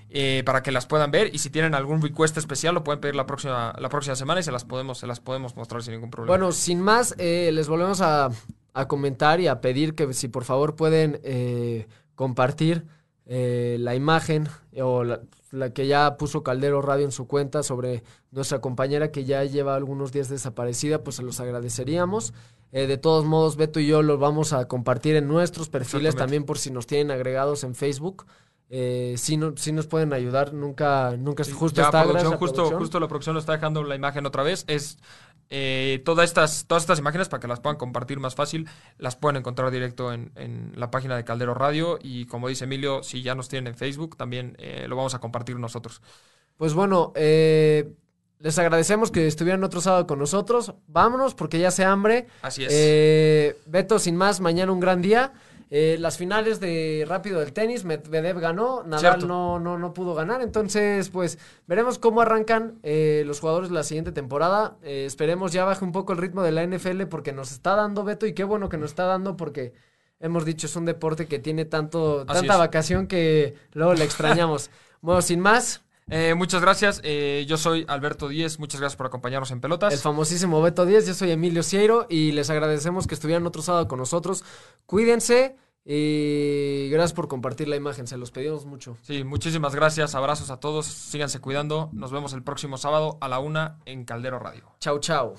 eh, para que las puedan ver. Y si tienen algún request especial, lo pueden pedir la próxima, la próxima semana y se las podemos, se las podemos mostrar sin ningún problema. Bueno, sin más, eh, les volvemos a, a comentar y a pedir que si por favor pueden eh, compartir eh, la imagen o la, la que ya puso Caldero Radio en su cuenta sobre nuestra compañera que ya lleva algunos días desaparecida, pues se los agradeceríamos. Eh, de todos modos, Beto y yo los vamos a compartir en nuestros perfiles también por si nos tienen agregados en Facebook. Eh, sí, no, sí nos pueden ayudar, nunca, nunca Sí, justo ya, está producción, gracias justo, producción. justo la producción nos está dejando la imagen otra vez. Es eh, todas estas, todas estas imágenes para que las puedan compartir más fácil, las pueden encontrar directo en, en la página de Caldero Radio. Y como dice Emilio, si ya nos tienen en Facebook, también eh, lo vamos a compartir nosotros. Pues bueno, eh, les agradecemos que estuvieran otro sábado con nosotros. Vámonos porque ya se hambre. Así es. Eh, Beto, sin más, mañana un gran día. Eh, las finales de rápido del tenis, Medvedev ganó, Nadal no, no, no pudo ganar. Entonces, pues veremos cómo arrancan eh, los jugadores la siguiente temporada. Eh, esperemos ya baje un poco el ritmo de la NFL porque nos está dando Beto y qué bueno que nos está dando porque hemos dicho es un deporte que tiene tanto, Así tanta es. vacación que luego le extrañamos. bueno, sin más, Eh, muchas gracias. Eh, yo soy Alberto Díez. Muchas gracias por acompañarnos en Pelotas. El famosísimo Beto 10, yo soy Emilio Cieiro y les agradecemos que estuvieran otro sábado con nosotros. Cuídense y gracias por compartir la imagen, se los pedimos mucho. Sí, muchísimas gracias. Abrazos a todos. Síganse cuidando. Nos vemos el próximo sábado a la una en Caldero Radio. Chau, chau.